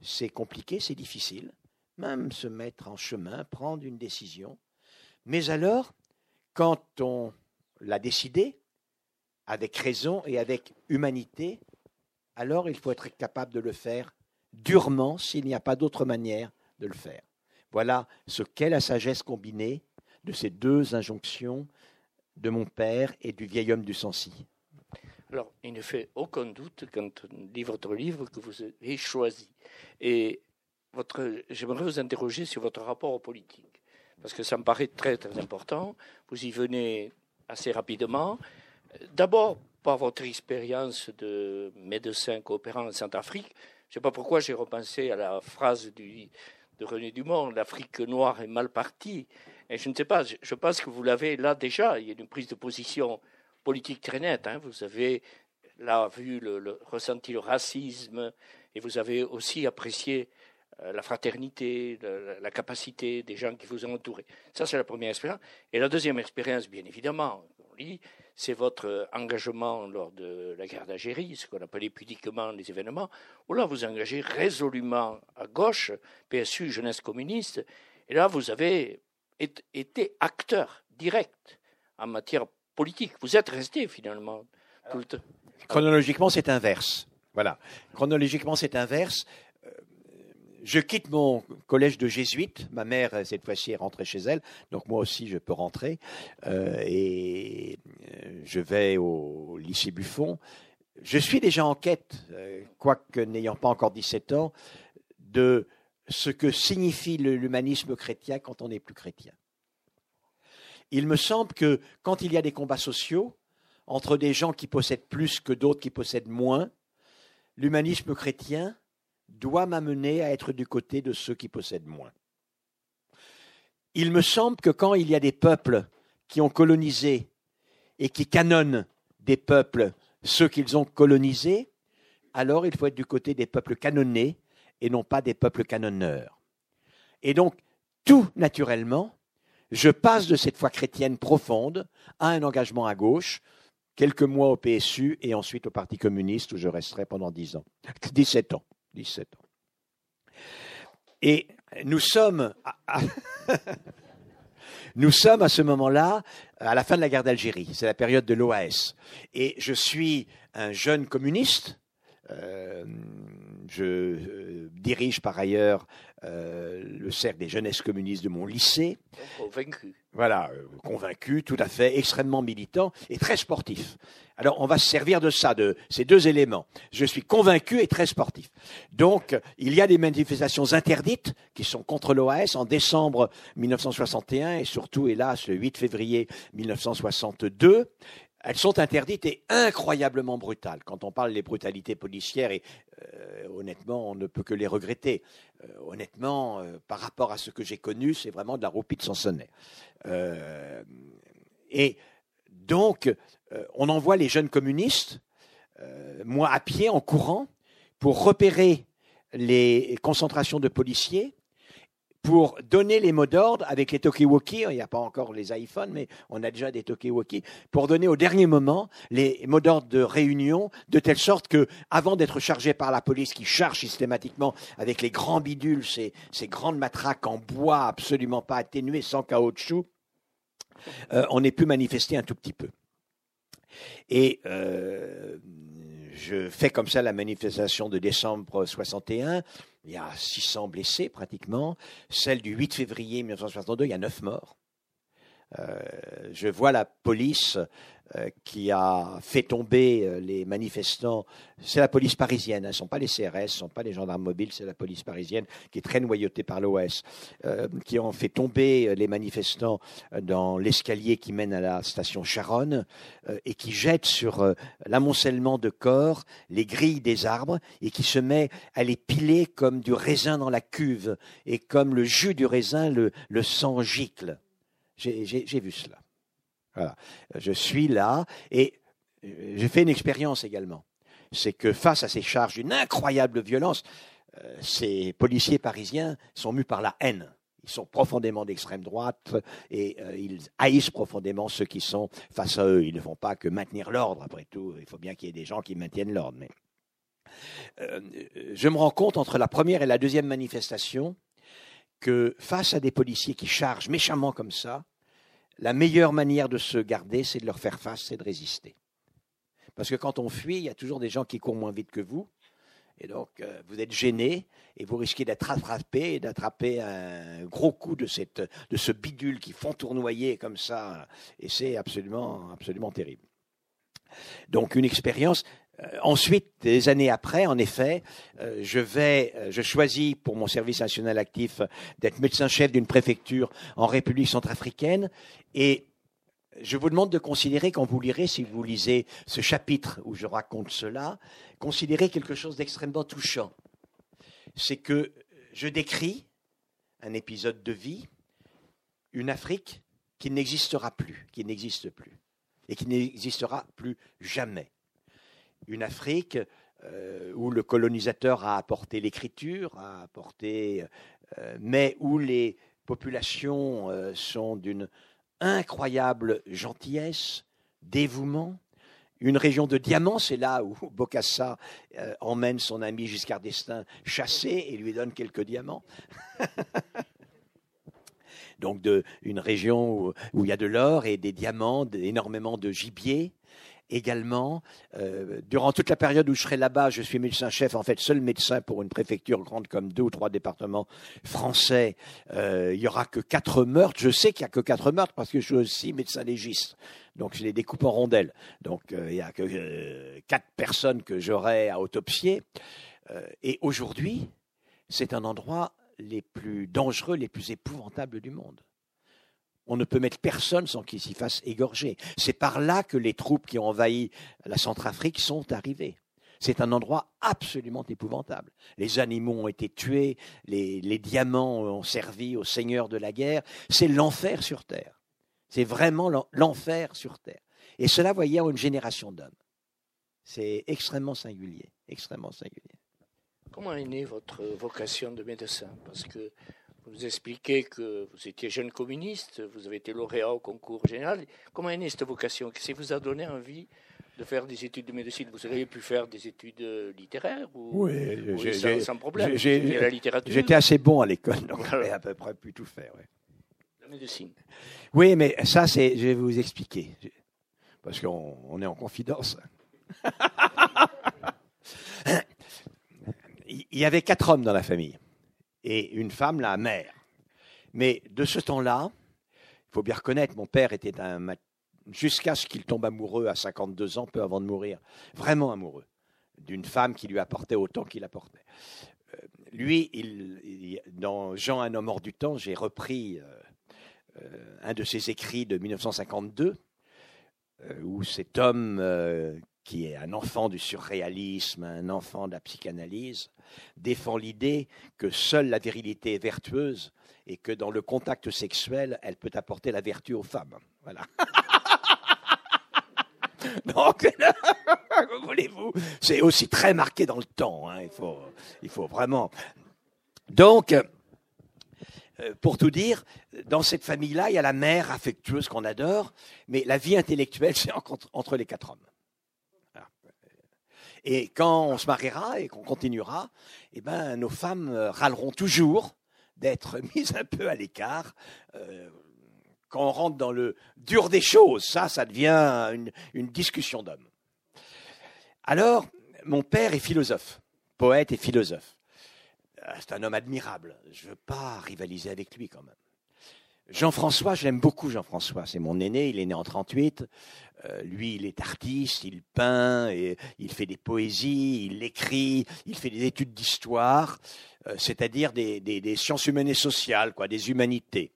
c'est compliqué, c'est difficile. Même se mettre en chemin, prendre une décision. Mais alors, quand on l'a décidé, avec raison et avec humanité, alors il faut être capable de le faire durement s'il n'y a pas d'autre manière de le faire. Voilà ce qu'est la sagesse combinée de ces deux injonctions de mon père et du vieil homme du Sancy. Alors, il ne fait aucun doute quand on lit votre livre que vous avez choisi. Et j'aimerais vous interroger sur votre rapport aux politiques, parce que ça me paraît très très important. Vous y venez assez rapidement. D'abord, par votre expérience de médecin coopérant en Centrafrique, je ne sais pas pourquoi j'ai repensé à la phrase de René Dumont, l'Afrique noire est mal partie. Et je ne sais pas, je pense que vous l'avez là déjà, il y a une prise de position politique très nette. Hein. Vous avez là vu, le, ressenti le racisme, et vous avez aussi apprécié euh, la fraternité, la, capacité des gens qui vous ont entouré. Ça, c'est la première expérience. Et la deuxième expérience, bien évidemment, on lit, c'est votre engagement lors de la guerre d'Algérie, ce qu'on appelait pudiquement les événements, où là vous engagez résolument à gauche, PSU, jeunesse communiste, et là vous avez été acteur direct en matière politique. Vous êtes resté finalement tout le temps. Chronologiquement, c'est inverse. Voilà. Chronologiquement, c'est inverse je quitte mon collège de jésuites. Ma mère, cette fois-ci, est rentrée chez elle. Donc moi aussi, je peux rentrer. Euh, et euh, je vais au lycée Buffon. Je suis déjà en quête, euh, quoique n'ayant pas encore 17 ans, de ce que signifie l'humanisme chrétien quand on n'est plus chrétien. Il me semble que quand il y a des combats sociaux, entre des gens qui possèdent plus que d'autres qui possèdent moins, l'humanisme chrétien doit m'amener à être du côté de ceux qui possèdent moins. Il me semble que quand il y a des peuples qui ont colonisé et qui canonnent des peuples ceux qu'ils ont colonisés, alors il faut être du côté des peuples canonnés et non pas des peuples canonneurs. Et donc, tout naturellement, je passe de cette foi chrétienne profonde à un engagement à gauche, quelques mois au PSU et ensuite au Parti communiste où je resterai pendant dix ans, 17 ans. 17 ans. Et nous sommes à, nous sommes à ce moment-là à la fin de la guerre d'Algérie. C'est la période de l'OAS. Et je suis un jeune communiste. Euh, je euh, dirige par ailleurs euh, le cercle des jeunesses communistes de mon lycée. Convaincu. Voilà, convaincu, tout à fait, extrêmement militant et très sportif. Alors, on va se servir de ça, de ces deux éléments. Je suis convaincu et très sportif. Donc, il y a des manifestations interdites qui sont contre l'OAS en décembre 1961 et surtout, hélas, le 8 février 1962 elles sont interdites et incroyablement brutales. Quand on parle des brutalités policières, et euh, honnêtement, on ne peut que les regretter. Euh, honnêtement, euh, par rapport à ce que j'ai connu, c'est vraiment de la roupie de Sansonnet. et donc, on envoie les jeunes communistes, moi à pied, en courant, pour repérer les concentrations de policiers pour donner les mots d'ordre avec les Tokiwoki, il n'y a pas encore les iPhones, mais on a déjà des Tokiwoki, pour donner au dernier moment les mots d'ordre de réunion, de telle sorte que, avant d'être chargé par la police qui charge systématiquement avec les grands bidules, ces, ces grandes matraques en bois absolument pas atténuées, sans caoutchouc, euh, on ait pu manifester un tout petit peu. Et euh, je fais comme ça la manifestation de décembre 61. Il y a 600 blessés pratiquement. Celle du 8 février 1962, il y a 9 morts. Euh, je vois la police qui a fait tomber euh, les manifestants. C'est la police parisienne, hein, ce ne sont pas les CRS, ce ne sont pas les gendarmes mobiles, c'est la police parisienne qui est très noyautée par l'OS, qui ont fait tomber les manifestants dans l'escalier qui mène à la station Charonne et qui jette sur l'amoncellement de corps les grilles des arbres et qui se met à les piler comme du raisin dans la cuve et comme le jus du raisin, le, le sang gicle. J'ai vu cela. Voilà. Je suis là et euh, j'ai fait une expérience également. C'est que face à ces charges d'une incroyable violence, euh, ces policiers parisiens sont mus par la haine. Ils sont profondément d'extrême droite et euh, ils haïssent profondément ceux qui sont face à eux. Ils ne font pas que maintenir l'ordre, après tout. Il faut bien qu'il y ait des gens qui maintiennent l'ordre. Mais je me rends compte entre la première et la deuxième manifestation que face à des policiers qui chargent méchamment comme ça, la meilleure manière de se garder, c'est de leur faire face, c'est de résister. Parce que quand on fuit, il y a toujours des gens qui courent moins vite que vous. Et donc, euh, vous êtes gêné et vous risquez d'être attrapé et d'attraper un gros coup de, cette, de ce bidule qui font tournoyer comme ça. Et c'est absolument, absolument terrible. Donc, une expérience. Euh, ensuite, des années après, en effet, euh, je vais, euh, je choisis pour mon service national actif d'être médecin-chef d'une préfecture en République centrafricaine et je vous demande de considérer, quand vous lirez, si vous lisez ce chapitre où je raconte cela, considérez quelque chose d'extrêmement touchant. C'est que je décris un épisode de vie, une Afrique qui n'existera plus, qui n'existe plus, et qui n'existera plus jamais une Afrique euh, où le colonisateur a apporté l'écriture, a apporté, euh, mais où les populations euh, sont d'une incroyable gentillesse, dévouement. Une région de diamants, c'est là où Bokassa emmène son ami Giscard d'Estaing chasser et lui donne quelques diamants. Donc une région où, il y a de l'or et des diamants, énormément de gibier également. Euh, durant toute la période où je serai là-bas, je suis médecin-chef, en fait, seul médecin pour une préfecture grande comme deux ou trois départements français. Euh, il y aura que quatre meurtres. Je sais qu'il y a que quatre meurtres parce que je suis aussi médecin légiste. Donc je les découpe en rondelles. Donc euh, il y a que quatre personnes que j'aurai à autopsier. Et aujourd'hui, c'est un endroit les plus dangereux, les plus épouvantables du monde. On ne peut mettre personne sans qu'il s'y fasse égorger. C'est par là que les troupes qui ont envahi la Centrafrique sont arrivées. C'est un endroit absolument épouvantable. Les animaux ont été tués, les, diamants ont servi aux seigneurs de la guerre. C'est l'enfer sur Terre. C'est vraiment l'enfer sur Terre. Et cela, voyez, en une génération d'hommes. C'est extrêmement singulier, extrêmement singulier. Comment est née votre vocation de médecin? Parce que vous expliquez que vous étiez jeune communiste, vous avez été lauréat au concours général. Comment est née cette vocation? Qu'est-ce qui vous a donné envie de faire des études de médecine? Vous auriez pu faire des études littéraires ou, Oui, sans, sans, problème? J'étais assez bon à l'école, donc j'avais à peu près pu tout faire. Ouais. La médecine. Oui, mais ça, c'est, je vais vous expliquer, parce qu'on on est en confidence. Il y avait quatre hommes dans la famille et une femme, la mère. Mais de ce temps-là, il faut bien reconnaître, mon père était un jusqu'à ce qu'il tombe amoureux à 52 ans, peu avant de mourir, vraiment amoureux d'une femme qui lui apportait autant qu'il apportait. Euh, lui, dans Jean, un homme hors du temps, j'ai repris euh, euh, un de ses écrits de 1952, où cet homme qui est un enfant du surréalisme, un enfant de la psychanalyse, défend l'idée que seule la virilité est vertueuse et que dans le contact sexuel, elle peut apporter la vertu aux femmes. Voilà. Donc, voulez-vous? C'est aussi très marqué dans le temps. Hein. Il, faut, il faut vraiment. Donc, euh, pour tout dire, dans cette famille-là, il y a la mère affectueuse qu'on adore, mais la vie intellectuelle, c'est entre les quatre hommes. Et quand on se mariera et qu'on continuera, eh ben, nos femmes euh, râleront toujours d'être mises un peu à l'écart. Euh, quand on rentre dans le dur des choses, ça, ça devient une, une discussion d'hommes. Alors, mon père est philosophe, poète et philosophe. Euh, C'est un homme admirable. Je ne veux pas rivaliser avec lui quand même. Jean-François, j'aime beaucoup Jean-François. C'est mon aîné, il est né en 38. Euh, lui, il est artiste, il peint, et il fait des poésies, il écrit, il fait des études d'histoire, euh, c'est-à-dire des, sciences humaines et sociales, quoi, des humanités.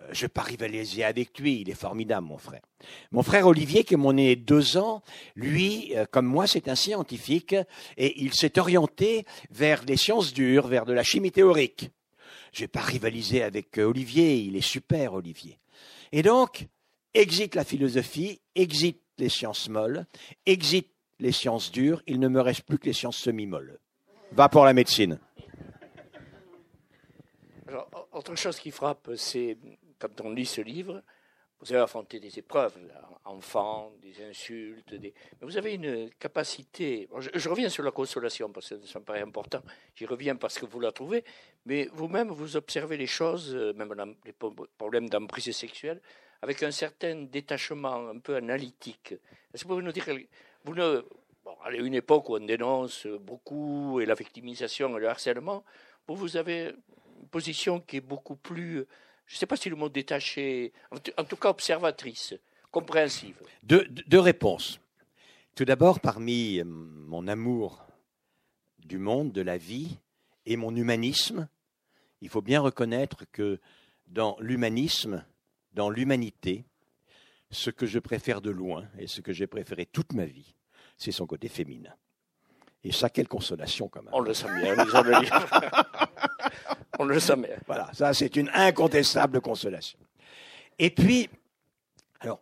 Euh, je ne vais pas rivaliser avec lui, il est formidable, mon frère. Mon frère Olivier, qui est mon aîné de deux ans, lui, euh, comme moi, c'est un scientifique, et il s'est orienté vers les sciences dures, vers de la chimie théorique. Je vais pas rivaliser avec euh, Olivier, il est super, Olivier. Et donc, exit la philosophie, exit les sciences molles, exit les sciences dures, il ne me reste plus que les sciences semi-molles. Va pour la médecine. Autre chose qui frappe, c'est quand on lit ce livre, vous avez affronté des épreuves, enfants, des insultes, des... mais vous avez une capacité. Je, reviens sur la consolation parce que ça me paraît important. J'y reviens parce que vous la trouvez, mais vous-même vous observez les choses, euh, même les problèmes d'emprise sexuelle, avec un certain détachement un peu analytique. Est-ce que vous pouvez nous dire vous ne bon, à une époque où on dénonce beaucoup et la victimisation et le harcèlement, vous vous avez une position qui est beaucoup plus, je ne sais pas si le mot détaché, en tout- cas observatrice, compréhensive. Deux, deux réponses. Tout d'abord, parmi euh, mon amour du monde, de la vie et mon humanisme, il faut bien reconnaître que dans l'humanisme, dans l'humanité, ce que je préfère de loin et ce que j'ai préféré toute ma vie, c'est son côté féminin. Et ça, quelle consolation quand même. On le sent bien, en On le bien. Voilà, ça c'est une incontestable consolation. Et puis, alors,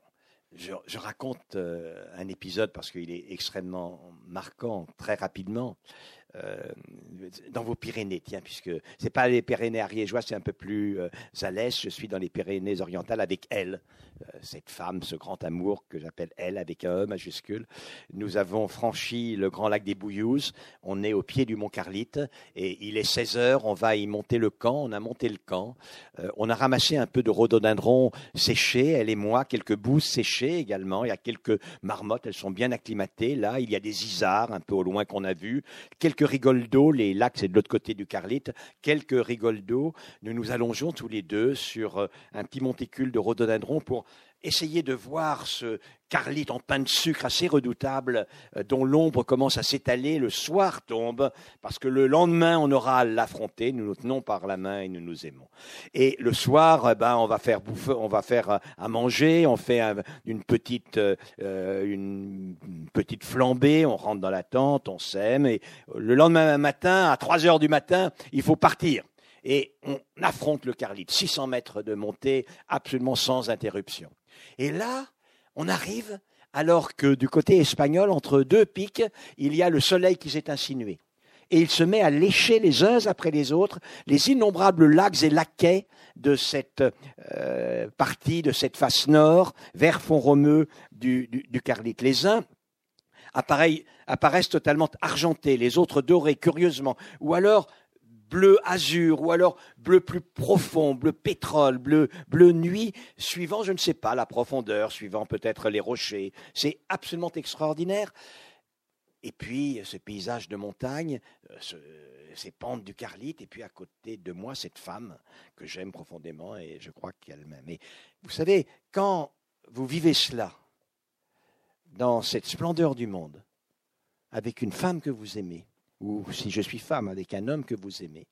je, je raconte euh, un épisode parce qu'il est extrêmement marquant, très rapidement. Euh, dans vos Pyrénées, tiens, puisque c'est pas les Pyrénées ariégeois, c'est un peu plus euh, à l'est. Je suis dans les Pyrénées orientales avec elle, euh, cette femme, ce grand amour que j'appelle elle avec un E majuscule. Nous avons franchi le grand lac des Bouillouzes. On est au pied du mont Carlite et il est 16 heures. On va y monter le camp. On a monté le camp. On a ramassé un peu de rhododendron séché, elle et moi, quelques bouses séchées également. Il y a quelques marmottes, elles sont bien acclimatées. Là, il y a des isards un peu au loin qu'on a vu, quelques d'eau. Les lacs, c'est de l'autre côté du Carlite. Quelques rigoles d'eau. Nous nous allongeons tous les deux sur euh, un petit monticule de rhododendron pour essayer de voir ce Carlite en pain de sucre assez redoutable, euh, dont l'ombre commence à s'étaler. Le soir tombe, parce que le lendemain, on aura à l'affronter. Nous nous tenons par la main et nous nous aimons. Et le soir, eh ben, on va faire bouffer, on va faire euh, à manger, on fait un- une petite, euh, euh, une petite flambée, on rentre dans la tente, on s'aime. Et le lendemain matin, à 3 heures du matin, il faut partir. Et on affronte le Carlite, 600 mètres de montée, absolument sans interruption. Et là, on arrive alors que du côté espagnol, entre deux pics, il y a le soleil qui s'est insinué. Et il se met à lécher les uns après les autres les innombrables lacs et laquais de cette euh, partie, de cette face nord, vers Font-Romeu du, du, du Carlite. Les uns apparaissent totalement argentés, les autres dorés, curieusement, ou alors bleu azur, ou alors bleu plus profond, bleu pétrole, bleu, bleu nuit, suivant, je ne sais pas, la profondeur, suivant peut-être les rochers. C'est absolument extraordinaire. Et puis, ce paysage de montagne, euh, ce- ces pentes du Carlite, et puis à côté de moi, cette femme que j'aime profondément, et je crois qu'elle m'aime. Et vous savez, quand vous vivez cela, dans cette splendeur du monde, avec une femme que vous aimez, ou si je suis femme, avec un homme que vous aimez,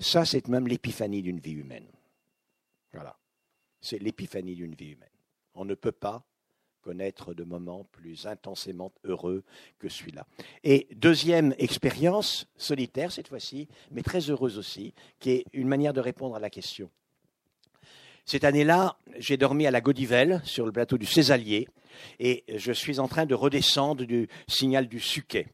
ça, c'est même l'épiphanie d'une vie humaine. Voilà. C'est l'épiphanie d'une vie humaine. On ne peut pas connaître de moments plus intensément heureux que celui-là. Et deuxième expérience, solitaire cette fois-ci, mais très heureuse aussi, qui est une manière de répondre à la question. Cette année-là, j'ai dormi à la Godivelle, sur le plateau du Césalier, et je suis en train de redescendre du signal du Suquet.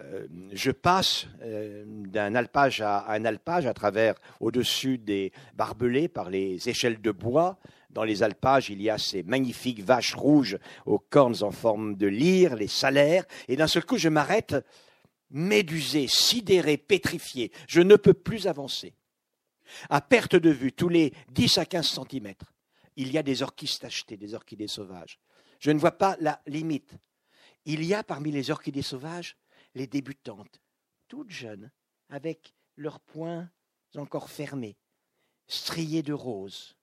Euh, je passe euh, d'un alpage à un alpage à travers, au-dessus des barbelés par les échelles de bois. Dans les alpages, il y a ces magnifiques vaches rouges aux cornes en forme de lyre, les salaires. Et d'un seul coup, je m'arrête, médusé, sidéré, pétrifié. Je ne peux plus avancer. À perte de vue, tous les 10 à 15 centimètres, il y a des orchis tachetées, des orchidées sauvages. Je ne vois pas la limite. Il y a parmi les orchidées sauvages les débutantes, toutes jeunes, avec leurs poings encore fermés, striés de rose.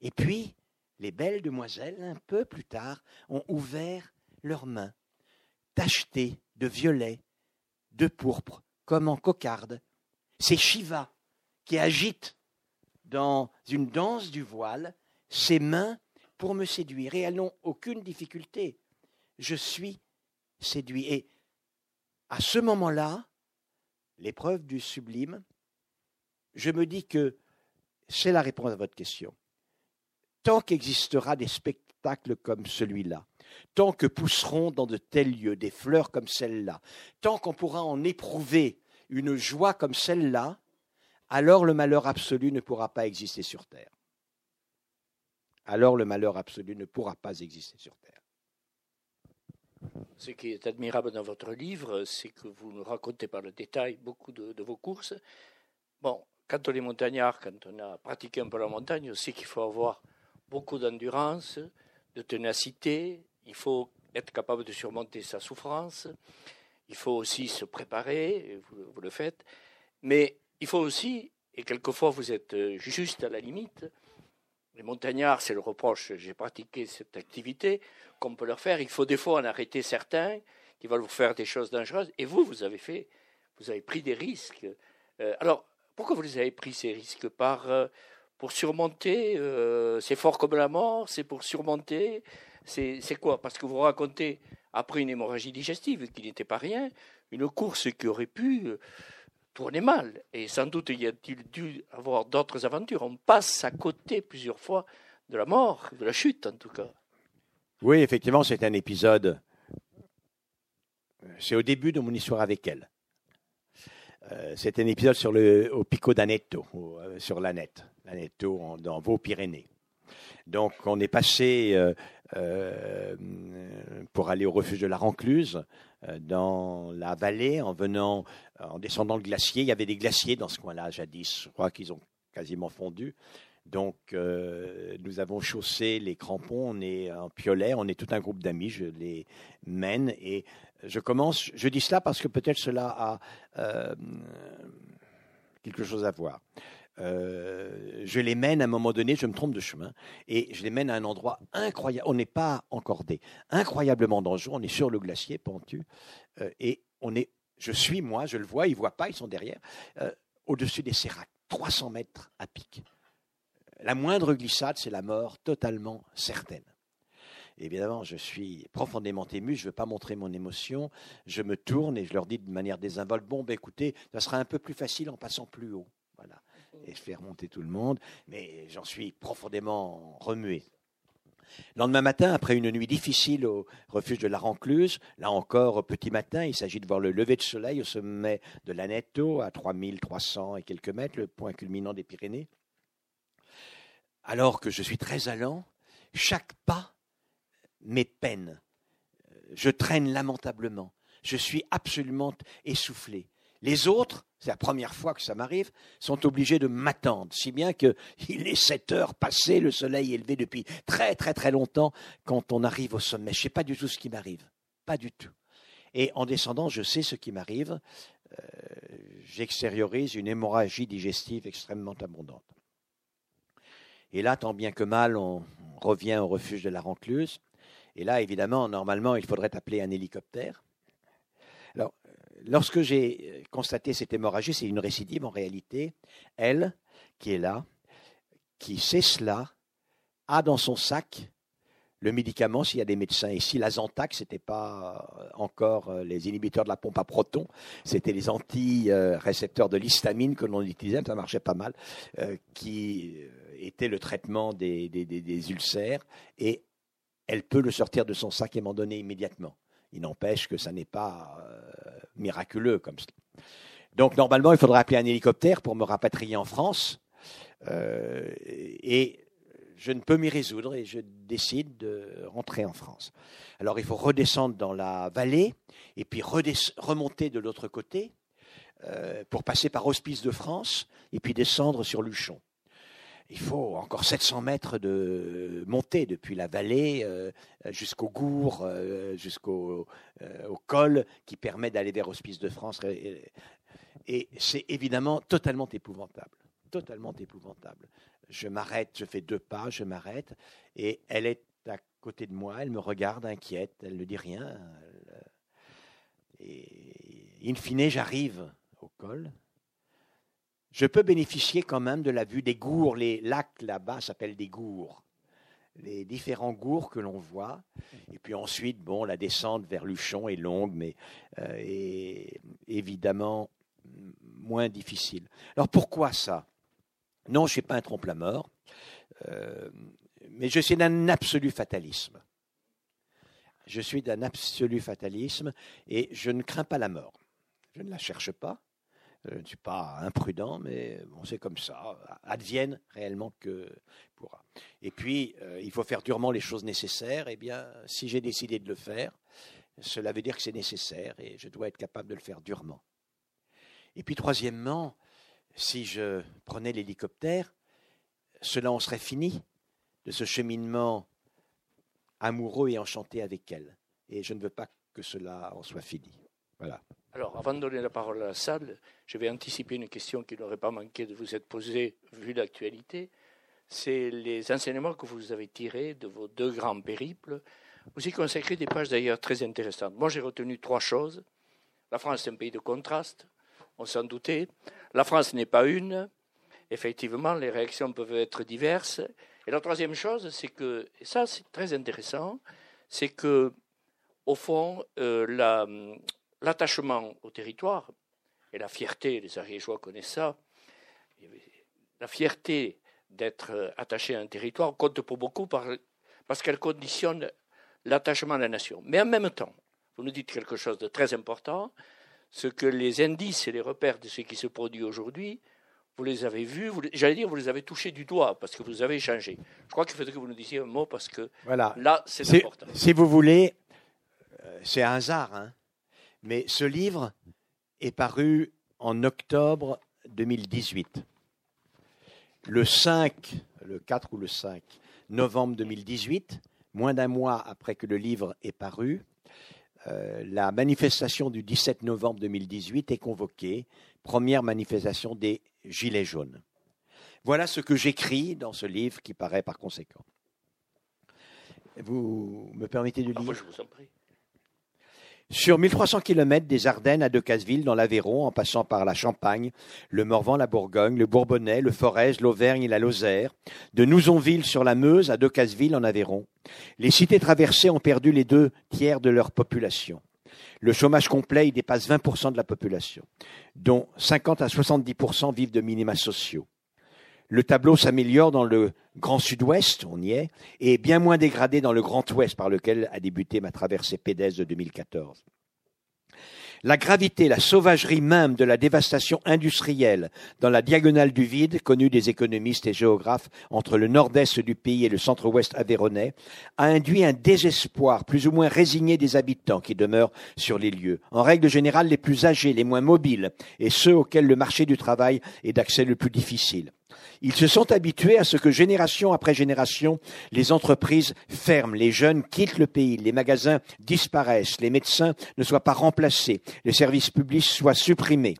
Et puis, les belles demoiselles, un peu plus tard, ont ouvert leurs mains, tachetées de violet, de pourpre, comme en cocarde. C'est Shiva qui agite dans une danse du voile ses mains pour me séduire. Et elles n'ont aucune difficulté. Je suis séduit. À ce moment-là, l'épreuve du sublime, je me dis que c'est la réponse à votre question. Tant qu'existera des spectacles comme celui-là, tant que pousseront dans de tels lieux des fleurs comme celle-là, tant qu'on pourra en éprouver une joie comme celle-là, alors le malheur absolu ne pourra pas exister sur Terre. Alors le malheur absolu ne pourra pas exister sur Terre. Ce qui est admirable dans votre livre, c'est que vous nous racontez par le détail beaucoup de, vos courses. Bon, quand on est montagnard, quand on a pratiqué un peu la montagne, on sait qu'il faut avoir beaucoup d'endurance, de ténacité, il faut être capable de surmonter sa souffrance, il faut aussi se préparer, vous, vous le faites, mais il faut aussi, et quelquefois vous êtes juste à la limite, les montagnards, c'est le reproche, j'ai pratiqué cette activité, qu'on peut leur faire. Il faut des fois en arrêter certains qui veulent vous faire des choses dangereuses. Et vous, vous avez fait, vous avez pris des risques. Euh, alors, pourquoi vous les avez pris ces risques? Par euh, pour surmonter, euh, c'est fort comme la mort, c'est pour surmonter, c'est quoi? Parce que vous racontez après une hémorragie digestive qui n'était pas rien, une course qui aurait pu tourner mal. Et sans doute y a-t-il dû avoir d'autres aventures. On passe à côté plusieurs fois de la mort, de la chute en tout cas. Oui, effectivement, c'est un épisode. C'est au début de mon histoire avec elle. Euh, c'est un épisode sur le, au Pico d'Anetto, euh, sur l'Anette, l'Anetto dans vos Pyrénées. Donc, on est passé euh, pour aller au refuge de la Rancluse, dans la vallée, en venant, en descendant le glacier. Il y avait des glaciers dans ce coin-là jadis. Je crois qu'ils ont quasiment fondu. Donc, euh, nous avons chaussé les crampons, on est en piolet, on est tout un groupe d'amis, je les mène et je commence, je dis cela parce que peut-être cela a euh, quelque chose à voir. Euh, je les mène à un moment donné, je me trompe de chemin, et je les mène à un endroit incroyable. On n'est pas encordé, incroyablement dangereux. On est sur le glacier pentu, et on est. Je suis moi, je le vois, ils voient pas, ils sont derrière, au-dessus des séracs, 300 mètres à pic. La moindre glissade, c'est la mort totalement certaine. Évidemment, je suis profondément ému, je ne veux pas montrer mon émotion, je me tourne et je leur dis de manière désinvolte, bon, ben, écoutez, ça sera un peu plus facile en passant plus haut. Et je fais remonter tout le monde, mais j'en suis profondément remué. Le lendemain matin, après une nuit difficile au refuge de la Rancluse, là encore, petit matin, il s'agit de voir le lever de soleil au sommet de l'Anetto, à 3300 et quelques mètres, le point culminant des Pyrénées alors que je suis très allant, chaque pas m'épeine. Je traîne lamentablement. Je suis absolument essoufflé. Les autres, c'est la première fois que ça m'arrive, sont obligés de m'attendre, si bien qu'il est 7 heures passées, le soleil est élevé depuis très très très longtemps quand on arrive au sommet. Je ne sais pas du tout ce qui m'arrive. Pas du tout. Et en descendant, je sais ce qui m'arrive. Euh, j'extériorise une hémorragie digestive extrêmement abondante. Et là, tant bien que mal, on revient au refuge de la Rancluse. Et là, évidemment, normalement, il faudrait appeler un hélicoptère. Lorsque j'ai constaté cette hémorragie, c'est une récidive en réalité. Elle, qui est là, qui sait cela, a dans son sac le médicament, s'il y a des médecins ici, la Zantac, ce n'était pas encore les inhibiteurs de la pompe à protons, c'était les anti-récepteurs de l'histamine que l'on utilisait, ça marchait pas mal, euh, qui était le traitement des, des, ulcères et elle peut le sortir de son sac et m'en donner immédiatement. Il n'empêche que ça n'est pas euh, miraculeux comme ça. Donc normalement, il faudrait appeler un hélicoptère pour me rapatrier en France. Euh, et je ne peux m'y résoudre et je décide de rentrer en France. Alors il faut redescendre dans la vallée et puis remonter de l'autre côté euh, pour passer par Hospice de France et puis descendre sur Luchon. Il faut encore 700 mètres de montée depuis la vallée jusqu'au Gour, jusqu'au au col qui permet d'aller vers Hospice de France. Et c'est évidemment totalement épouvantable. Totalement épouvantable. Je m'arrête, je fais deux pas, je m'arrête, et elle est à côté de moi, elle me regarde inquiète, elle ne dit rien. Et in fine, j'arrive au col. Je peux bénéficier quand même de la vue des gours. Les lacs là-bas s'appellent des gours. Les différents gours que l'on voit. Et puis ensuite, bon, la descente vers Luchon est longue, mais euh, est évidemment moins difficile. Alors pourquoi ça? Non, je ne suis pas un trompe-la-mort, euh, mais je suis d'un absolu fatalisme. Je suis d'un absolu fatalisme et je ne crains pas la mort. Je ne la cherche pas. Je ne suis pas imprudent, mais bon, c'est comme ça. Advienne réellement que pourra. Et puis, euh, il faut faire durement les choses nécessaires. Eh bien, si j'ai décidé de le faire, cela veut dire que c'est nécessaire et je dois être capable de le faire durement. Et puis troisièmement, si je prenais l'hélicoptère, cela en serait fini de ce cheminement amoureux et enchanté avec elle. Et je ne veux pas que cela en soit fini. Voilà. Alors, avant de donner la parole à la salle, je vais anticiper une question qui n'aurait pas manqué de vous être posée vu l'actualité. C'est les enseignements que vous avez tirés de vos deux grands périples. Vous y consacrez des pages d'ailleurs très intéressantes. Moi, j'ai retenu trois choses. La France est un pays de contraste on s'en doutait. La France n'est pas une. Effectivement, les réactions peuvent être diverses. Et la troisième chose, c'est que, et ça c'est très intéressant, c'est que, au fond, euh, l'attachement au territoire et la fierté, les Ariégeois connaissent ça, la fierté d'être attaché à un territoire compte pour beaucoup parce qu'elle conditionne l'attachement à la nation. Mais en même temps, vous nous dites quelque chose de très important, ce que les indices et les repères de ce qui se produit aujourd'hui, vous les avez vus, j'allais dire, vous les avez touchés du doigt parce que vous avez changé. Je crois qu'il faudrait que vous nous disiez un mot parce que voilà. là, c'est important. Si vous voulez, euh, c'est un hasard, hein, mais ce livre est paru en octobre 2018. Le 5, le 4 ou le 5 novembre 2018, moins d'un mois après que le livre est paru, euh, la manifestation du 17 novembre 2018 est convoquée, première manifestation des Gilets jaunes. Voilà ce que j'écris dans ce livre qui paraît par conséquent. Vous me permettez de ah, lire? Je vous en prie. Sur 1300 km des Ardennes à Decazeville, dans l'Aveyron, en passant par la Champagne, le Morvan, la Bourgogne, le Bourbonnais, le Forez, l'Auvergne et la Lozère, de Nouzonville sur la Meuse à Decazeville en Aveyron, les cités traversées ont perdu les deux tiers de leur population. Le chômage complet y dépasse 20% de la population, dont 50 à 70% vivent de minima sociaux. Le tableau s'améliore dans le Grand Sud-Ouest, on y est, et bien moins dégradé dans le Grand Ouest par lequel a débuté ma traversée pédestre de 2014. La gravité, la sauvagerie même de la dévastation industrielle dans la diagonale du vide, connue des économistes et géographes entre le nord-est du pays et le centre-ouest aveyronais, a induit un désespoir plus ou moins résigné des habitants qui demeurent sur les lieux. En règle générale, les plus âgés, les moins mobiles et ceux auxquels le marché du travail est d'accès le plus difficile. Ils se sont habitués à ce que génération après génération, les entreprises ferment, les jeunes quittent le pays, les magasins disparaissent, les médecins ne soient pas remplacés, les services publics soient supprimés.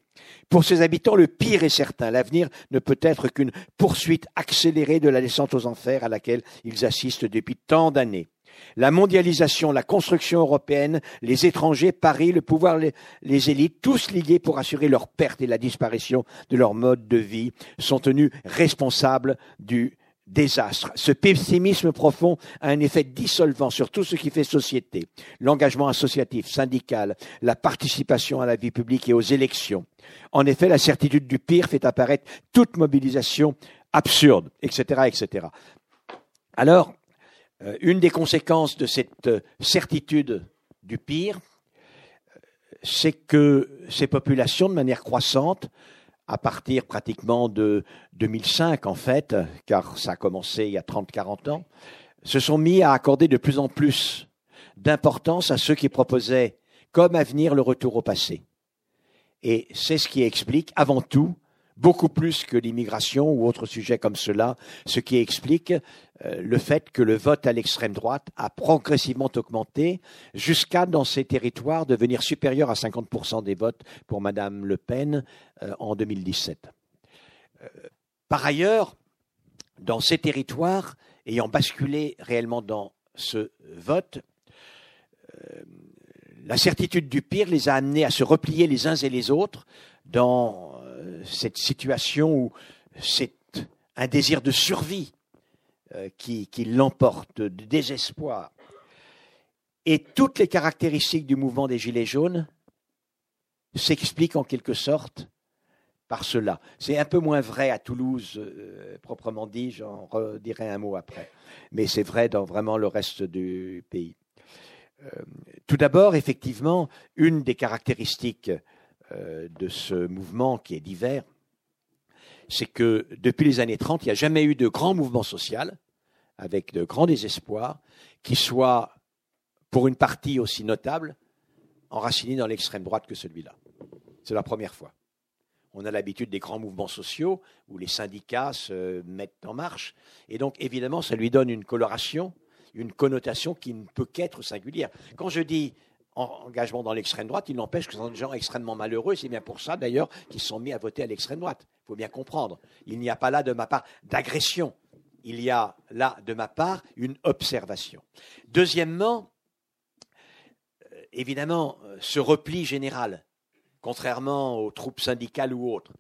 Pour ces habitants, le pire est certain. L'avenir ne peut être qu'une poursuite accélérée de la descente aux enfers à laquelle ils assistent depuis tant d'années. La mondialisation, la construction européenne, les étrangers, Paris, le pouvoir, les, élites, tous liés pour assurer leur perte et la disparition de leur mode de vie, sont tenus responsables du désastre. Ce pessimisme profond a un effet dissolvant sur tout ce qui fait société. L'engagement associatif, syndical, la participation à la vie publique et aux élections. En effet, la certitude du pire fait apparaître toute mobilisation absurde, etc., etc. Alors, une des conséquences de cette euh, certitude du pire, euh, c'est que ces populations, de manière croissante, à partir pratiquement de 2005 en fait, car ça a commencé il y a 30-40 ans, se sont mis à accorder de plus en plus d'importance à ceux qui proposaient comme avenir le retour au passé. Et c'est ce qui explique avant tout beaucoup plus que l'immigration ou autres sujets comme cela, ce qui explique euh, le fait que le vote à l'extrême droite a progressivement augmenté jusqu'à, dans ces territoires, devenir supérieur à 50% des votes pour Madame Le Pen euh, en 2017. Euh, par ailleurs, dans ces territoires, ayant basculé réellement dans ce vote, la certitude du pire les a amenés à se replier les uns et les autres dans cette situation où c'est un désir de survie euh, qui, l'emporte, de désespoir. Et toutes les caractéristiques du mouvement des Gilets jaunes s'expliquent en quelque sorte par cela. C'est un peu moins vrai à Toulouse, euh, proprement dit, j'en redirai un mot après. Mais c'est vrai dans vraiment le reste du pays. Euh, tout d'abord, effectivement, une des caractéristiques de ce mouvement qui est divers, c'est que depuis les années 30, il n'y a jamais eu de grand mouvement social, avec de grands désespoirs, qui soit, pour une partie aussi notable, enraciné dans l'extrême droite que celui-là. C'est la première fois. On a l'habitude des grands mouvements sociaux où les syndicats se mettent en marche. Et donc, évidemment, ça lui donne une coloration, une connotation qui ne peut qu'être singulière. Quand je dis engagement dans l'extrême droite, il n'empêche que ce sont des gens extrêmement malheureux. C'est bien pour ça, d'ailleurs, qu'ils sont mis à voter à l'extrême droite. Il faut bien comprendre. Il n'y a pas là, de ma part, d'agression. Il y a là, de ma part, une observation. Deuxièmement, euh, évidemment, euh, ce repli général, contrairement aux troupes syndicales ou autres,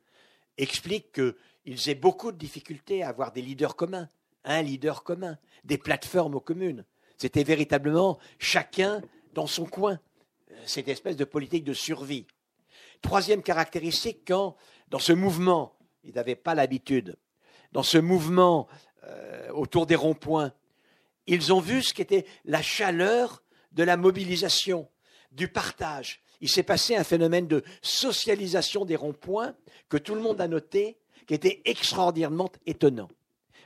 explique qu'ils aient beaucoup de difficultés à avoir des leaders communs, un leader commun, des plateformes aux communes. C'était véritablement chacun dans son coin, cette espèce de politique de survie. Troisième caractéristique, quand dans ce mouvement, ils n'avaient pas l'habitude, dans ce mouvement euh, autour des ronds-points, ils ont vu ce qu'était la chaleur de la mobilisation, du partage. Il s'est passé un phénomène de socialisation des ronds-points que tout le monde a noté, qui était extraordinairement étonnant.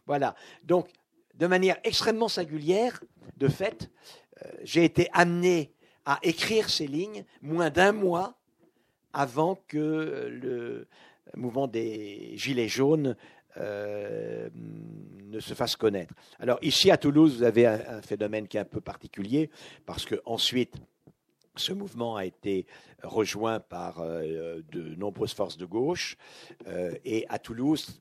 Voilà. Donc, de manière extrêmement singulière, de fait, euh, j'ai été amené à écrire ces lignes moins d'un mois avant que le mouvement des Gilets jaunes euh, ne se fasse connaître. Alors ici à Toulouse, vous avez un, phénomène qui est un peu particulier parce que ensuite ce mouvement a été rejoint par euh, de nombreuses forces de gauche et à Toulouse,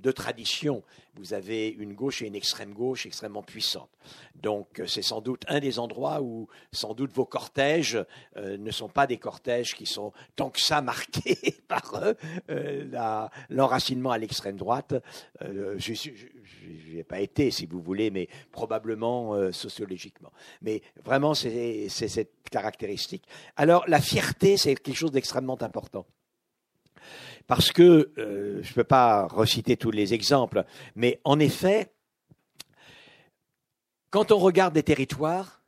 de tradition. Vous avez une gauche et une extrême gauche extrêmement puissantes. Donc c'est sans doute un des endroits où sans doute vos cortèges euh, ne sont pas des cortèges qui sont tant que ça marqués par euh, l'enracinement à l'extrême droite. Euh, je n'ai pas été, si vous voulez, mais probablement sociologiquement. Mais vraiment, c'est cette caractéristique. Alors la fierté, c'est quelque chose d'extrêmement important. Parce que, euh, je ne peux pas reciter tous les exemples, mais en effet, quand on regarde des territoires,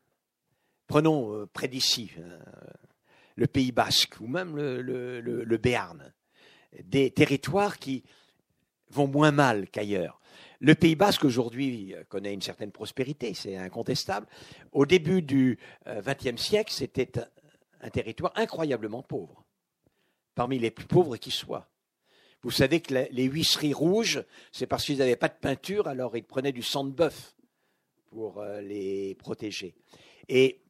prenons euh, près d'ici, euh, le Pays basque ou même le, le, Béarn, des territoires qui vont moins mal qu'ailleurs. Le Pays basque aujourd'hui connaît une certaine prospérité, c'est incontestable. Au début du XXe siècle, c'était un territoire incroyablement pauvre, parmi les plus pauvres qui soient. Vous savez que les huisseries rouges, c'est parce qu'ils n'avaient pas de peinture, alors ils prenaient du sang de bœuf pour euh, les protéger. Et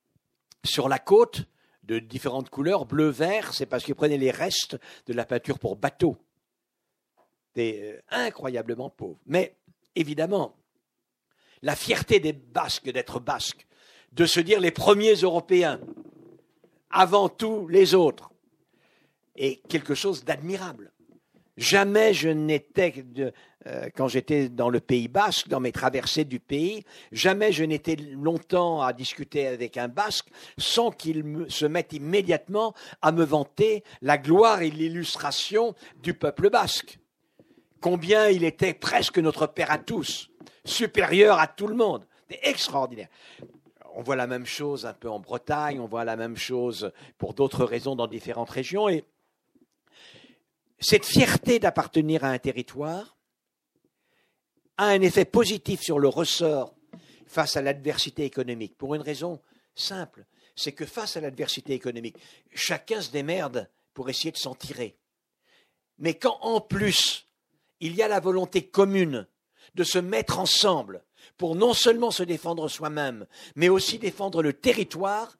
sur la côte, de différentes couleurs, bleu, vert, c'est parce qu'ils prenaient les restes de la peinture pour bateau. Des euh, incroyablement pauvres. Mais évidemment, la fierté des Basques d'être Basques, de se dire les premiers Européens, avant tous les autres, est quelque chose d'admirable. Jamais je n'étais, euh, quand j'étais dans le Pays basque, dans mes traversées du pays, jamais je n'étais longtemps à discuter avec un basque sans qu'il se mette immédiatement à me vanter la gloire et l'illustration du peuple basque. Combien il était presque notre père à tous, supérieur à tout le monde. C'est extraordinaire on voit la même chose un peu en Bretagne, on voit la même chose pour d'autres raisons dans différentes régions. Et cette fierté d'appartenir à un territoire a un effet positif sur le ressort face à l'adversité économique, pour une raison simple, c'est que face à l'adversité économique, chacun se démerde pour essayer de s'en tirer. Mais quand en plus il y a la volonté commune de se mettre ensemble pour non seulement se défendre soi-même, mais aussi défendre le territoire,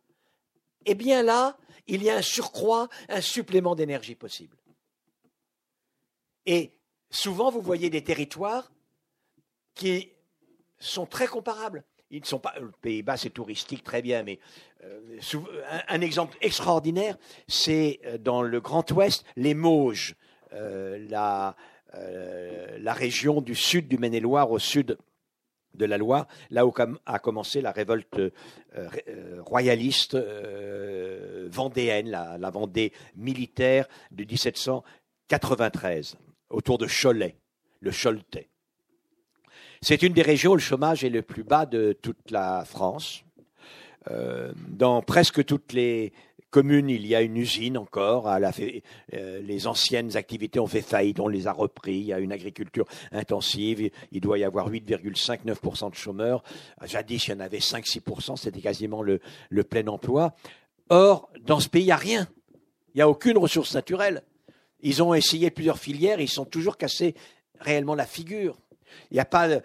eh bien là, il y a un surcroît, un supplément d'énergie possible. Et souvent, vous voyez des territoires qui sont très comparables. Ils ne sont pas. Le Pays-Bas, c'est touristique, très bien, mais euh, un, exemple extraordinaire, c'est euh, dans le Grand Ouest, les Mauges, euh, la, la région du sud du Maine-et-Loire, au sud de la Loire, là où a commencé la révolte royaliste vendéenne, la, la, Vendée militaire de 1793, autour de Cholet, le Choletais. C'est une des régions où le chômage est le plus bas de toute la France. Euh, dans presque toutes les communes, il y a une usine encore. Euh, les anciennes activités ont fait faillite, on les a repris. Il y a une agriculture intensive. Il doit y avoir 8,59% de chômeurs. Jadis, il y en avait 5-6%. C'était quasiment le, le plein emploi. Or, dans ce pays, il n'y a rien. Il n'y a aucune ressource naturelle. Ils ont essayé plusieurs filières, ils sont toujours cassés réellement la figure. Il n'y a pas euh,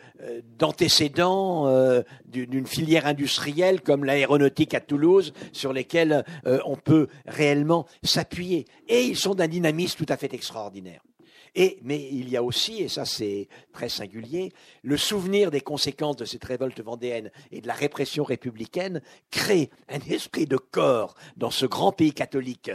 d'antécédents euh, d'une filière industrielle comme l'aéronautique à Toulouse sur lesquels euh, on peut réellement s'appuyer. Et ils sont d'un dynamisme tout à fait extraordinaire. Et, mais il y a aussi, et ça c'est très singulier, le souvenir des conséquences de cette révolte vendéenne et de la répression républicaine crée un esprit de corps dans ce grand pays catholique,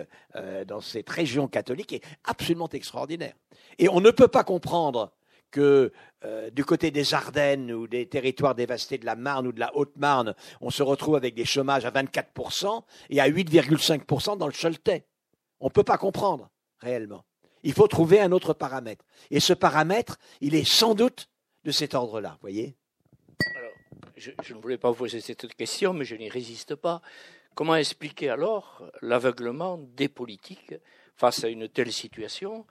dans cette région catholique, est absolument extraordinaire. Et on ne peut pas comprendre que euh, du côté des Ardennes ou des territoires dévastés de la Marne ou de la Haute-Marne, on se retrouve avec des chômages à 24% et à 8,5% dans le Choletais. On ne peut pas comprendre réellement. Il faut trouver un autre paramètre. Et ce paramètre, il est sans doute de cet ordre-là, voyez Alors, je, je, ne voulais pas vous poser cette question, mais je n'y résiste pas. Comment expliquer alors l'aveuglement des politiques face à une telle situation?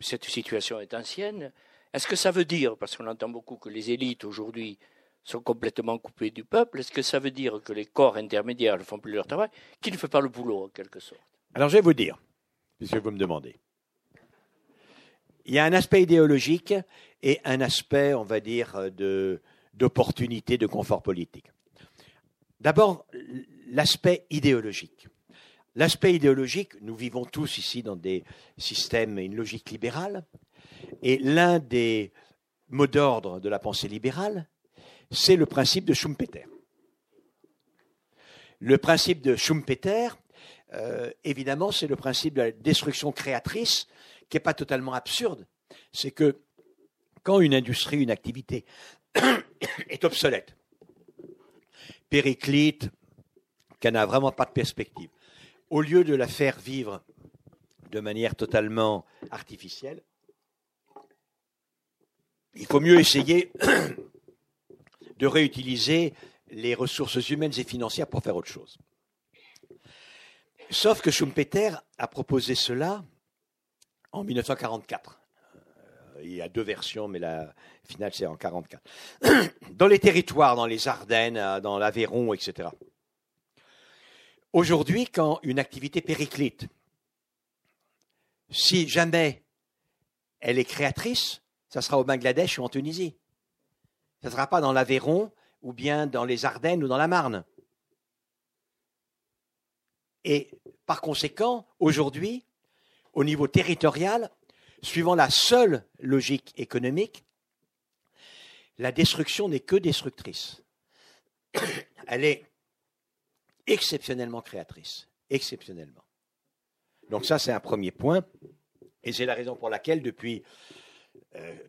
Cette situation est ancienne, est-ce que ça veut dire, parce qu'on entend beaucoup que les élites aujourd'hui sont complètement coupées du peuple, est-ce que ça veut dire que les corps intermédiaires ne font plus leur travail, qui ne fait pas le boulot en quelque sorte? Alors je vais vous dire, puisque vous me demandez. Il y a un aspect idéologique et un aspect, on va dire, d'opportunité, de confort politique. D'abord, l'aspect idéologique. L'aspect idéologique, nous vivons tous ici dans des systèmes et une logique libérale. Et l'un des mots d'ordre de la pensée libérale, c'est le principe de Schumpeter. Le principe de Schumpeter, euh, évidemment, c'est le principe de la destruction créatrice, qui n'est pas totalement absurde. C'est que quand une industrie, une activité est obsolète, périclite, qu'elle n'a vraiment pas de perspective, au lieu de la faire vivre de manière totalement artificielle, il faut mieux essayer de réutiliser les ressources humaines et financières pour faire autre chose. Sauf que Schumpeter a proposé cela en 1944. Euh, il y a deux versions, mais la finale, c'est en 44. Dans les territoires, dans les Ardennes, euh, dans l'Aveyron, etc. Aujourd'hui, quand une activité périclite, si jamais elle est créatrice, ça sera au Bangladesh ou en Tunisie. Ça ne sera pas dans l'Aveyron ou bien dans les Ardennes ou dans la Marne. Et par conséquent, aujourd'hui, au niveau territorial, suivant la seule logique économique, la destruction n'est que destructrice. Elle est exceptionnellement créatrice. Exceptionnellement. Donc ça, c'est un premier point. Et c'est la raison pour laquelle, depuis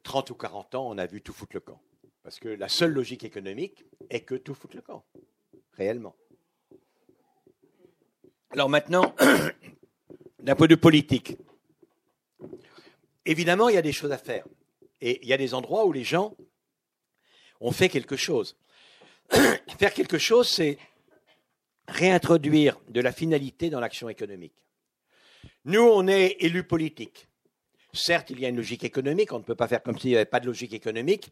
30 euh, ou 40 ans, on a vu tout foutre le camp. Parce que la seule logique économique est que tout foutre le camp, réellement. Alors maintenant, d'un point de vue politique, évidemment, il y a des choses à faire. Et il y a des endroits où les gens ont fait quelque chose. Faire quelque chose, c'est réintroduire de la finalité dans l'action économique. Nous, on est élus politiques. Certes, il y a une logique économique, on ne peut pas faire comme s'il n'y avait pas de logique économique,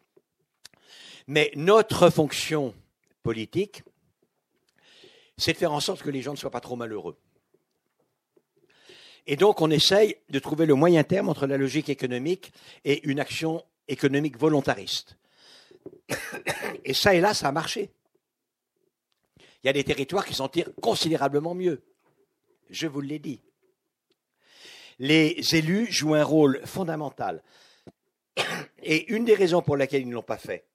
mais notre fonction politique, c'est de faire en sorte que les gens ne soient pas trop malheureux. Et donc, on essaye de trouver le moyen terme entre la logique économique et une action économique volontariste. Et ça et là, ça a marché. Il y a des territoires qui s'en tirent considérablement mieux. Je vous l'ai dit. Les élus jouent un rôle fondamental. Et une des raisons pour lesquelles ils ne l'ont pas fait,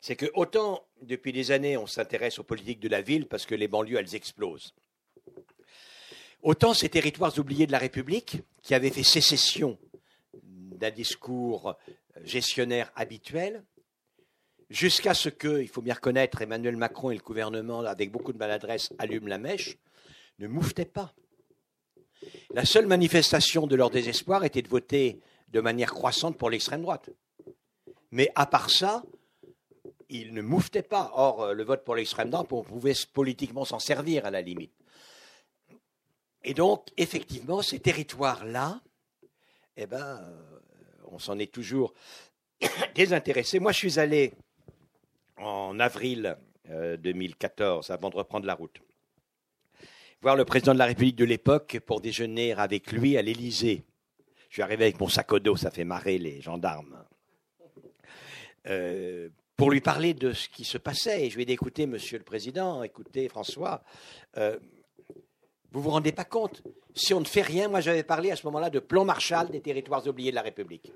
c'est que autant depuis des années on s'intéresse aux politiques de la ville parce que les banlieues elles explosent. Autant ces territoires oubliés de la République, qui avaient fait sécession d'un discours gestionnaire habituel, jusqu'à ce que, il faut bien reconnaître, Emmanuel Macron et le gouvernement, avec beaucoup de maladresse, allument la mèche, ne mouftaient pas. La seule manifestation de leur désespoir était de voter de manière croissante pour l'extrême droite. Mais à part ça, ils ne mouftaient pas. Or, le vote pour l'extrême droite, on pouvait politiquement s'en servir à la limite. Et donc, effectivement, ces territoires-là, eh ben, euh, on s'en est toujours désintéressé. Moi, je suis allé en avril 2014, euh, avant de reprendre la route, voir le président de la République de l'époque pour déjeuner avec lui à l'Élysée. Je suis arrivé avec mon sac au dos, ça fait marrer les gendarmes. Euh, pour lui parler de ce qui se passait. Et je lui ai dit, écoutez, monsieur le président, écoutez, François, vous vous rendez pas compte Si on ne fait rien, moi j'avais parlé à ce moment-là de plan Marshall des territoires oubliés de la République.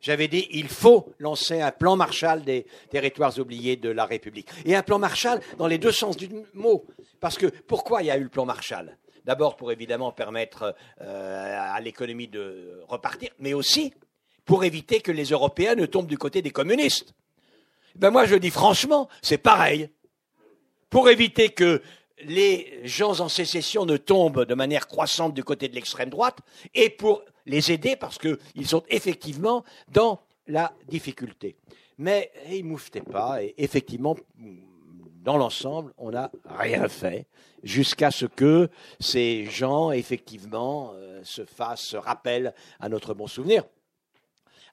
J'avais dit, il faut lancer un plan Marshall des territoires oubliés de la République. Et un plan Marshall dans les deux sens du mot. Parce que pourquoi il y a eu le plan Marshall? D'abord pour évidemment permettre euh, à l'économie de repartir, mais aussi pour éviter que les Européens ne tombent du côté des communistes. Ben moi je dis franchement, c'est pareil. Pour éviter que les gens en sécession ne tombent de manière croissante du côté de l'extrême droite et pour les aider parce qu'ils sont effectivement dans la difficulté. Mais ils ne pas et effectivement, dans l'ensemble, on n'a rien fait jusqu'à ce que ces gens, effectivement, euh, se fassent, se à notre bon souvenir.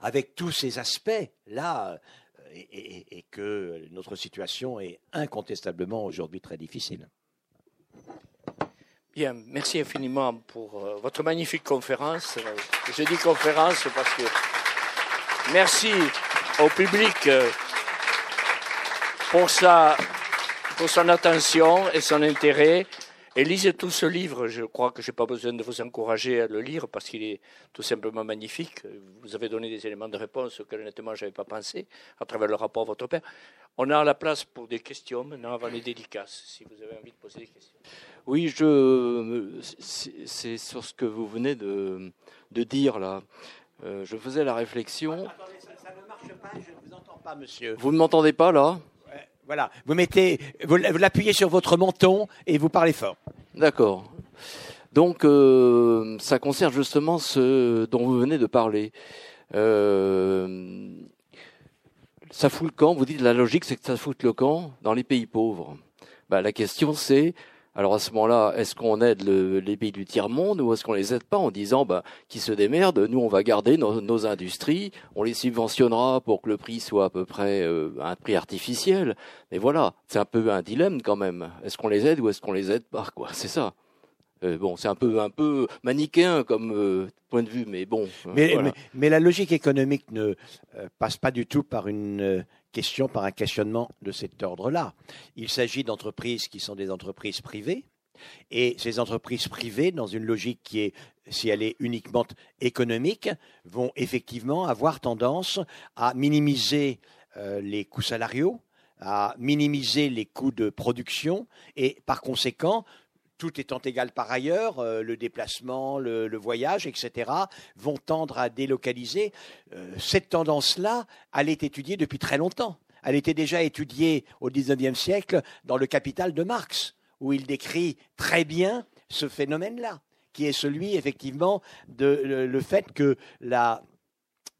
Avec tous ces aspects-là, euh, et que notre situation est incontestablement aujourd'hui très difficile. Bien, merci infiniment pour euh, votre magnifique conférence. Je dis conférence parce que merci au public euh, pour, pour son attention et son intérêt. Et lisez tout ce livre. Je crois que je n'ai pas besoin de vous encourager à le lire parce qu'il est tout simplement magnifique. Vous avez donné des éléments de réponse auxquels honnêtement je n'avais pas pensé à travers le rapport de votre père. On a la place pour des questions maintenant avant les dédicaces, si vous avez envie de poser des questions. Oui, je, c'est sur ce que vous venez de, de dire là. Euh, je faisais la réflexion. attendez, ça, ne marche pas, je ne vous entends pas, monsieur. Vous ne m'entendez pas là? Voilà, vous mettez, vous l'appuyez sur votre menton et vous parlez fort. D'accord. Donc, euh, ça concerne justement ce dont vous venez de parler. Euh, ça fout le camp. Vous dites la logique, c'est que ça fout le camp dans les pays pauvres. Bah, la question, c'est alors à ce moment-là, est-ce qu'on aide les pays du tiers-monde ou est-ce qu'on les aide pas en disant bah, qu'ils se démerdent, nous on va garder nos, industries, on les subventionnera pour que le prix soit à peu près euh, un prix artificiel. Mais voilà, c'est un peu un dilemme quand même. Est-ce qu'on les aide ou est-ce qu'on les aide pas quoi? C'est ça. Euh, bon, c'est un peu un peu manichéen comme euh, point de vue, mais bon. Mais, mais, la logique économique ne passe pas du tout par une question par un questionnement de cet ordre-là. Il s'agit d'entreprises qui sont des entreprises privées, et ces entreprises privées, dans une logique qui est, si elle est uniquement économique, vont effectivement avoir tendance à minimiser euh, les coûts salariaux, à minimiser les coûts de production et par conséquent tout étant égal par ailleurs, euh, le déplacement, le, voyage, etc., vont tendre à délocaliser. Euh, cette tendance-là, elle est étudiée depuis très longtemps. Elle était déjà étudiée au XIXe siècle dans le Capital de Marx, où il décrit très bien ce phénomène-là, qui est celui, effectivement, de le fait que la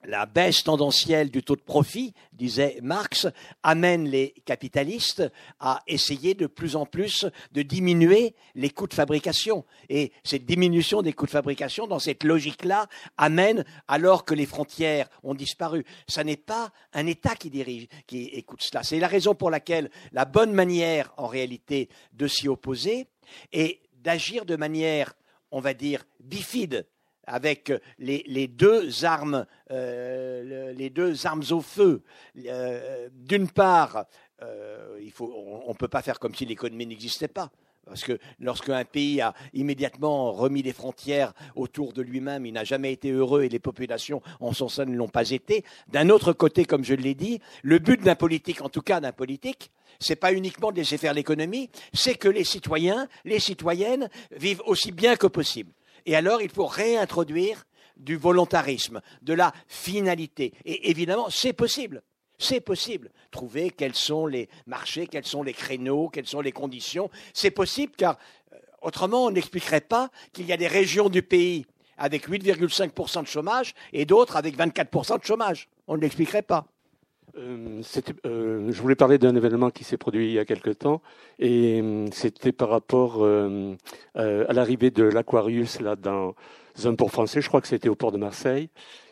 la baisse tendancielle du taux de profit, disait Marx, amène les capitalistes à essayer de plus en plus de diminuer les coûts de fabrication. Et cette diminution des coûts de fabrication, dans cette logique-là, amène, alors que les frontières ont disparu, ce n'est pas un État qui dirige, qui écoute cela. C'est la raison pour laquelle la bonne manière, en réalité, de s'y opposer est d'agir de manière on va dire, bifide avec les, deux armes, euh, les deux armes au feu. Euh, d'une part, euh, on ne peut pas faire comme si l'économie n'existait pas. Parce que lorsqu'un pays a immédiatement remis les frontières autour de lui-même, il n'a jamais été heureux et les populations en son sein ne l'ont pas été. D'un autre côté, comme je l'ai dit, le but d'un politique, en tout cas d'un politique, c'est pas uniquement de laisser faire l'économie, c'est que les citoyens, les citoyennes vivent aussi bien que possible. Et alors, il faut réintroduire du volontarisme, de la finalité. Et évidemment, c'est possible. C'est possible. Trouver quels sont les marchés, quels sont les créneaux, quelles sont les conditions. C'est possible car euh, autrement on n'expliquerait pas qu'il y a des régions du pays avec 8,5% de chômage et d'autres avec 24% de chômage. On ne l'expliquerait pas. Euh, euh, je voulais parler d'un événement qui s'est produit il y a quelque temps, et c'était par rapport à l'arrivée de l'Aquarius là dans un port français. Je crois que c'était au port de Marseille.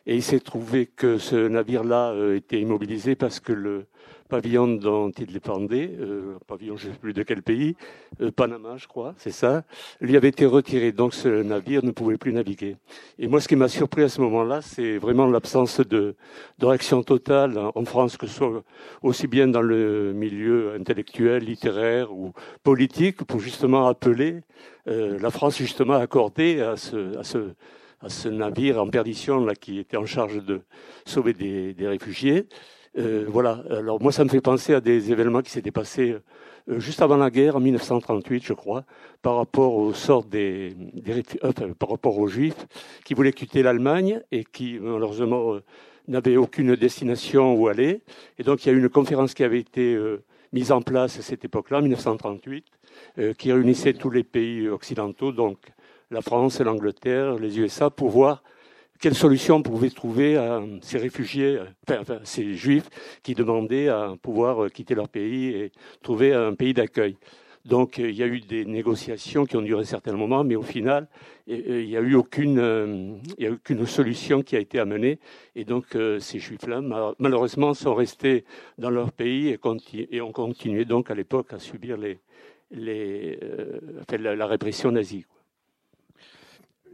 Et il s'est trouvé que ce navire-là euh, était immobilisé parce que le pavillon dont il dépendait, euh, pavillon je ne sais plus de quel pays, euh, Panama je crois, c'est ça, lui avait été retiré. Donc ce navire ne pouvait plus naviguer. Et moi ce qui m'a surpris à ce moment-là, c'est vraiment l'absence de, de, réaction totale en France, que ce soit aussi bien dans le milieu intellectuel, littéraire ou politique, pour justement appeler euh, la France justement à accorder à ce, à ce à ce navire en perdition là qui était en charge de sauver des, des réfugiés. Euh, voilà. Alors moi, ça me fait penser à des événements qui s'étaient passés euh, juste avant la guerre, en 1938, je crois, par rapport au sort des, euh, par rapport aux Juifs qui voulaient quitter l'Allemagne et qui malheureusement euh, n'avaient aucune destination où aller. Et donc il y a eu une conférence qui avait été mise en place à cette époque-là, 1938, qui réunissait tous les pays occidentaux, donc la France, l'Angleterre, les USA, pour voir quelle solution on pouvait trouver à ces réfugiés, enfin, ces juifs qui demandaient à pouvoir quitter leur pays et trouver un pays d'accueil. Donc il y a eu des négociations qui ont duré un certain moment, mais au final, il n'y a eu aucune, il y a aucune solution qui a été amenée. Et donc euh, ces juifs-là, malheureusement, sont restés dans leur pays et, ont continué donc à l'époque à subir les, euh, la, répression nazie.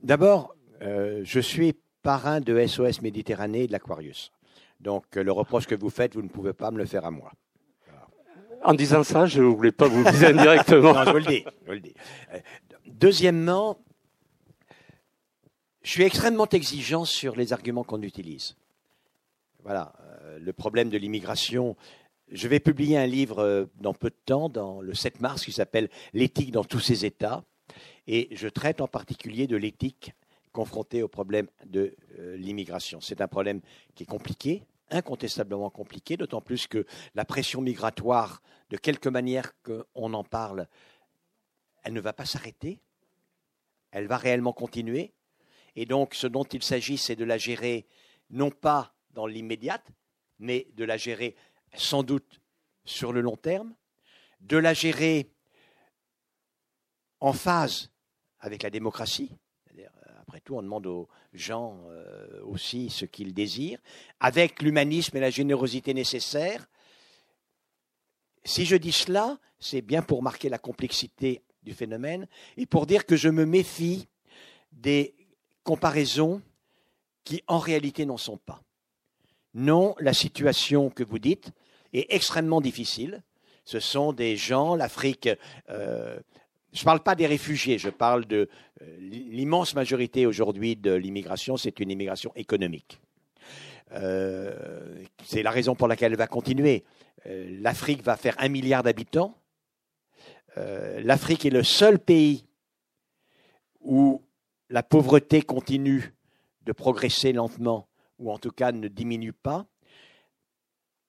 D'abord, euh, je suis parrain de SOS Méditerranée et de l'Aquarius. Donc euh, le reproche que vous faites, vous ne pouvez pas me le faire à moi. En disant ça, je ne voulais pas vous viser indirectement. non, je vous le dis. Je vous le dis. Euh, deuxièmement, je suis extrêmement exigeant sur les arguments qu'on utilise. Voilà, le problème de l'immigration. Je vais publier un livre dans peu de temps, dans le 7 mars, qui s'appelle L'éthique dans tous ses états. Et je traite en particulier de l'éthique confrontée au problème de euh, l'immigration. C'est un problème qui est compliqué, incontestablement compliqué, d'autant plus que la pression migratoire, de quelque manière qu'on en parle, elle ne va pas s'arrêter, elle va réellement continuer. Et donc ce dont il s'agit, c'est de la gérer non pas dans l'immédiate, mais de la gérer sans doute sur le long terme, de la gérer en phase avec la démocratie. Après tout, on demande aux gens euh, aussi ce qu'ils désirent, avec l'humanisme et la générosité nécessaires. Si je dis cela, c'est bien pour marquer la complexité du phénomène et pour dire que je me méfie des comparaisons qui en réalité n'en sont pas. Non, la situation que vous dites est extrêmement difficile. Ce sont des gens, l'Afrique euh, je ne parle pas des réfugiés, je parle de euh, l'immense majorité aujourd'hui de l'immigration, c'est une immigration économique. Euh, c'est la raison pour laquelle elle va continuer. Euh, L'Afrique va faire un milliard d'habitants. L'Afrique est le seul pays où la pauvreté continue de progresser lentement, ou en tout cas ne diminue pas.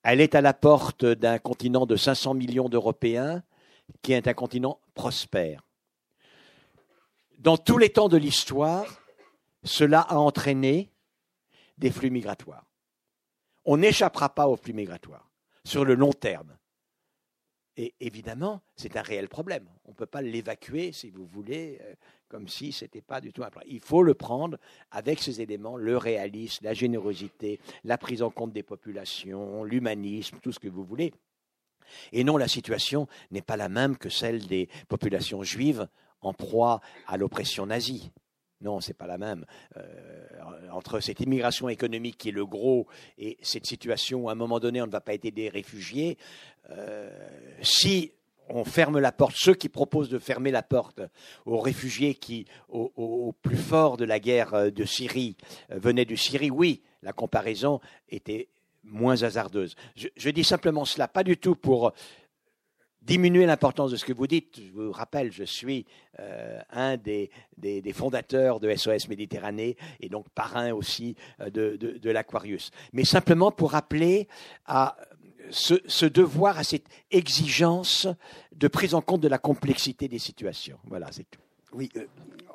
Elle est à la porte d'un continent de 500 millions d'Européens qui est un continent prospère. Dans tous les temps de l'histoire, cela a entraîné des flux migratoires. On n'échappera pas aux flux migratoires sur le long terme. Et évidemment, c'est un réel problème. On ne peut pas l'évacuer, si vous voulez, euh, comme si ce n'était pas du tout un problème. Il faut le prendre avec ces éléments, le réalisme, la générosité, la prise en compte des populations, l'humanisme, tout ce que vous voulez. Et non, la situation n'est pas la même que celle des populations juives en proie à l'oppression nazie. Non, c'est pas la même. Euh, entre cette immigration économique qui est le gros et cette situation où à un moment donné on ne va pas aider des réfugiés, euh, si on ferme la porte, ceux qui proposent de fermer la porte aux réfugiés qui, au, plus fort de la guerre euh, de Syrie, venaient de Syrie, oui, la comparaison était moins hasardeuse. Je, dis simplement cela, pas du tout pour diminuer l'importance de ce que vous dites. Je vous rappelle, je suis euh, un des, des- fondateurs de SOS Méditerranée et donc parrain aussi euh, de, de, de l'Aquarius. Mais simplement pour rappeler à ce, ce devoir, à cette exigence de prise en compte de la complexité des situations. Voilà, c'est tout. Oui, euh,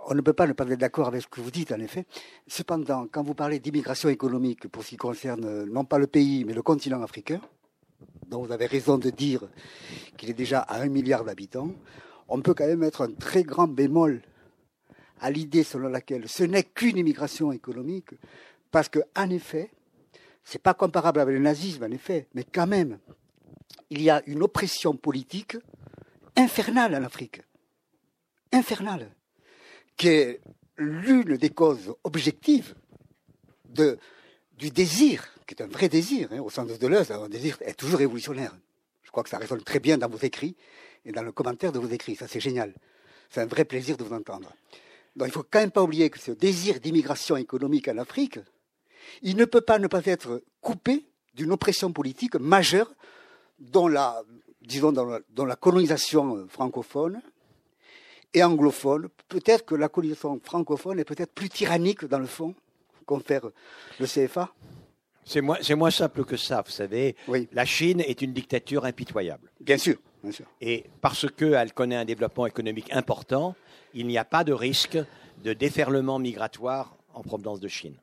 on ne peut pas ne pas être d'accord avec ce que vous dites, en effet. Cependant, quand vous parlez d'immigration économique pour ce qui concerne euh, non pas le pays, mais le continent africain, dont vous avez raison de dire qu'il est déjà à un milliard d'habitants, on peut quand même mettre un très grand bémol à l'idée selon laquelle ce n'est qu'une immigration économique, parce que, en effet, c'est pas comparable avec le nazisme, en effet, mais quand même, il y a une oppression politique infernale en Afrique infernale, qui est l'une des causes objectives du désir, qui est un vrai désir, hein, au sens de Deleuze, un désir est toujours révolutionnaire. Je crois que ça résonne très bien dans vos écrits et dans le commentaire de vos écrits. Ça, c'est génial. C'est un vrai plaisir de vous entendre. Donc, il faut quand même pas oublier que ce désir d'immigration économique en Afrique, il ne peut pas ne pas être coupé d'une oppression politique majeure dont la, disons, dans la, colonisation francophone et anglophone. Peut-être que la colonisation francophone est peut-être plus tyrannique dans le fond confère le CFA. C'est moins, c'est moins simple que ça, vous savez. Oui. La Chine est une dictature impitoyable. Bien sûr, bien sûr. Et parce qu'elle connaît un développement économique important, il n'y a pas de risque de déferlement migratoire en provenance de Chine.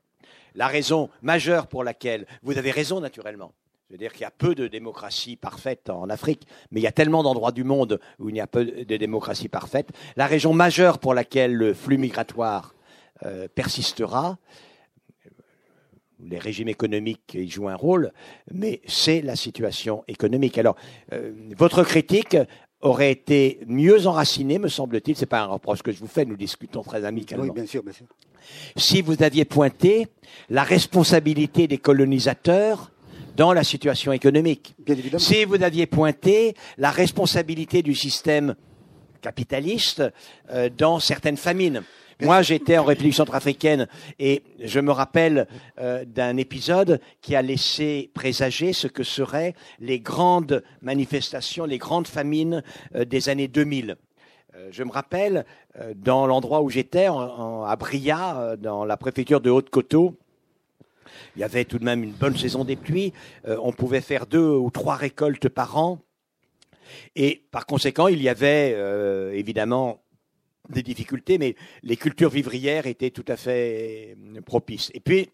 La raison majeure pour laquelle, vous avez raison naturellement, je veux dire qu'il y a peu de démocratie parfaite en Afrique, mais il y a tellement d'endroits du monde où il n'y a peu de démocratie parfaite. La raison majeure pour laquelle le flux migratoire euh, persistera, les régimes économiques y jouent un rôle, mais c'est la situation économique. Alors, euh, votre critique aurait été mieux enracinée, me semble-t-il, c'est pas un reproche que je vous fais, nous discutons très amicalement, Oui, bien sûr, bien sûr. si vous aviez pointé la responsabilité des colonisateurs dans la situation économique. Bien évidemment. Si vous aviez pointé la responsabilité du système capitaliste euh, dans certaines famines. Moi, j'étais en République centrafricaine et je me rappelle euh, d'un épisode qui a laissé présager ce que seraient les grandes manifestations, les grandes famines euh, des années 2000. Euh, je me rappelle, euh, dans l'endroit où j'étais, en- en- à Bria, euh, dans la préfecture de Haute-Coteau, il y avait tout de même une bonne saison des pluies. Euh, on pouvait faire deux ou trois récoltes par an. Et par conséquent, il y avait euh, évidemment des difficultés, mais les cultures vivrières étaient tout à fait euh, propices. Et puis,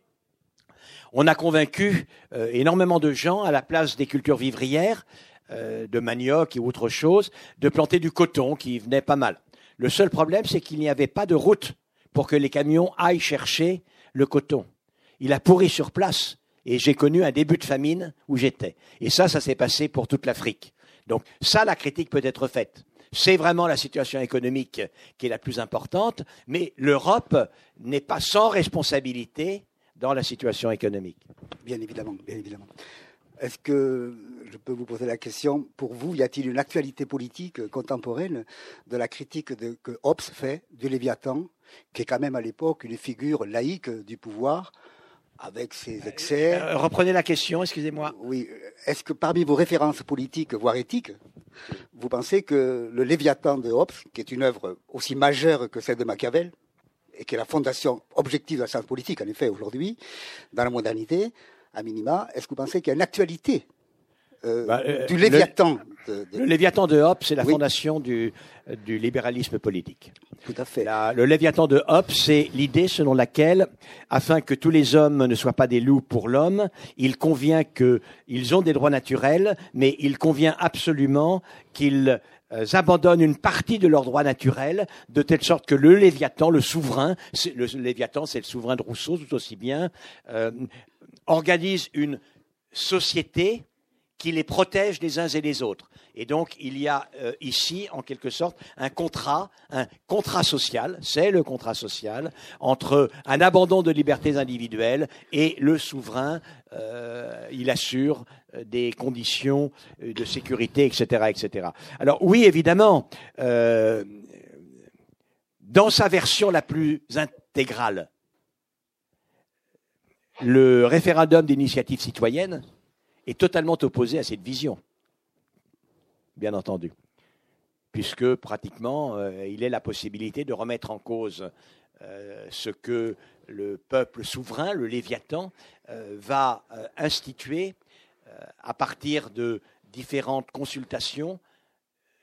on a convaincu énormément de gens à la place des cultures vivrières, de manioc et autre chose, de planter du coton qui venait pas mal. Le seul problème, c'est qu'il n'y avait pas de route pour que les camions aillent chercher le coton. Il a pourri sur place. Et j'ai connu un début de famine où j'étais. Et ça, ça s'est passé pour toute l'Afrique. Donc ça, la critique peut être faite. C'est vraiment la situation économique qui est la plus importante, mais l'Europe n'est pas sans responsabilité dans la situation économique. Bien évidemment, bien évidemment. Est-ce que je peux vous poser la question Pour vous, y a-t-il une actualité politique contemporaine de la critique que Hobbes fait du Léviathan, qui est quand même à l'époque une figure laïque du pouvoir, avec ses excès Euh, reprenez la question, excusez-moi. Oui. Est-ce que parmi vos références politiques, voire éthiques, vous pensez que le Léviathan de Hobbes, qui est une œuvre aussi majeure que celle de Machiavel, et qui est la fondation objective de la science politique, en effet, aujourd'hui, dans la modernité, à minima, est-ce que vous pensez qu'il y a une actualité euh, Bah, euh, du le- Léviathan de- de- Le Léviathan de Hobbes, c'est la Oui. fondation du, du libéralisme politique. Tout à fait. La- le Léviathan de Hobbes, c'est l'idée selon laquelle, afin que tous les hommes ne soient pas des loups pour l'homme, il convient qu'ils ont des droits naturels, mais il convient absolument qu'ils euh, abandonnent une partie de leurs droits naturels, de telle sorte que le Léviathan, le souverain, le Léviathan, c'est le souverain de Rousseau tout aussi bien, euh, organise une société qui les protège les uns et les autres. Et donc, il y a euh, ici, en quelque sorte, un contrat, un contrat social, c'est le contrat social, entre un abandon de libertés individuelles et le souverain, euh, il assure euh, des conditions de sécurité, etc., etc. Alors, oui, évidemment, dans sa version la plus intégrale, le référendum d'initiative citoyenne est totalement opposé à cette vision, bien entendu, puisque pratiquement euh, il est la possibilité de remettre en cause euh, ce que le peuple souverain, le Léviathan, euh, va instituer à partir de différentes consultations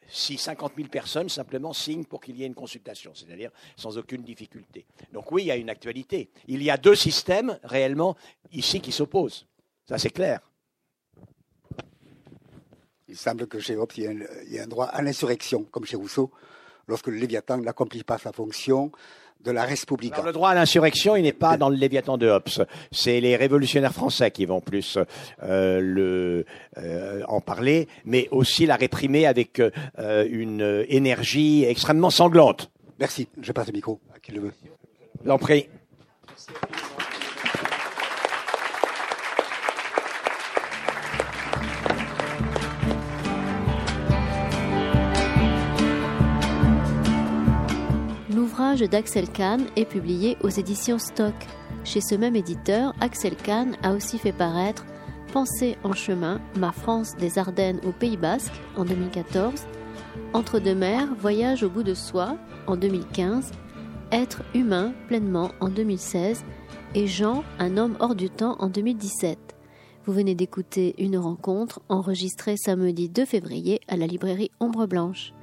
si 50 000 personnes simplement signent pour qu'il y ait une consultation, c'est-à-dire sans aucune difficulté. Donc oui, il y a une actualité. Il y a deux systèmes réellement ici qui s'opposent. Ça, c'est clair. Il semble que chez Hobbes, il y a un, droit à l'insurrection, comme chez Rousseau, lorsque le Léviathan n'accomplit pas sa fonction de la République. le droit à l'insurrection, il n'est pas dans le Léviathan de Hobbes. C'est les révolutionnaires français qui vont plus euh, le, euh, en parler, mais aussi la réprimer avec euh, une énergie extrêmement sanglante. Merci. Je passe le micro à qui le veut. L'en prie. L'ouvrage d'Axel Kahn est publié aux éditions Stock. Chez ce même éditeur, Axel Kahn a aussi fait paraître Pensée en chemin, ma France des Ardennes au Pays Basque en 2014, Entre deux mers, Voyage au bout de soi en 2015, Être humain pleinement en 2016 et Jean, un homme hors du temps en 2017. Vous venez d'écouter une rencontre enregistrée samedi 2 février à la librairie Ombre Blanche.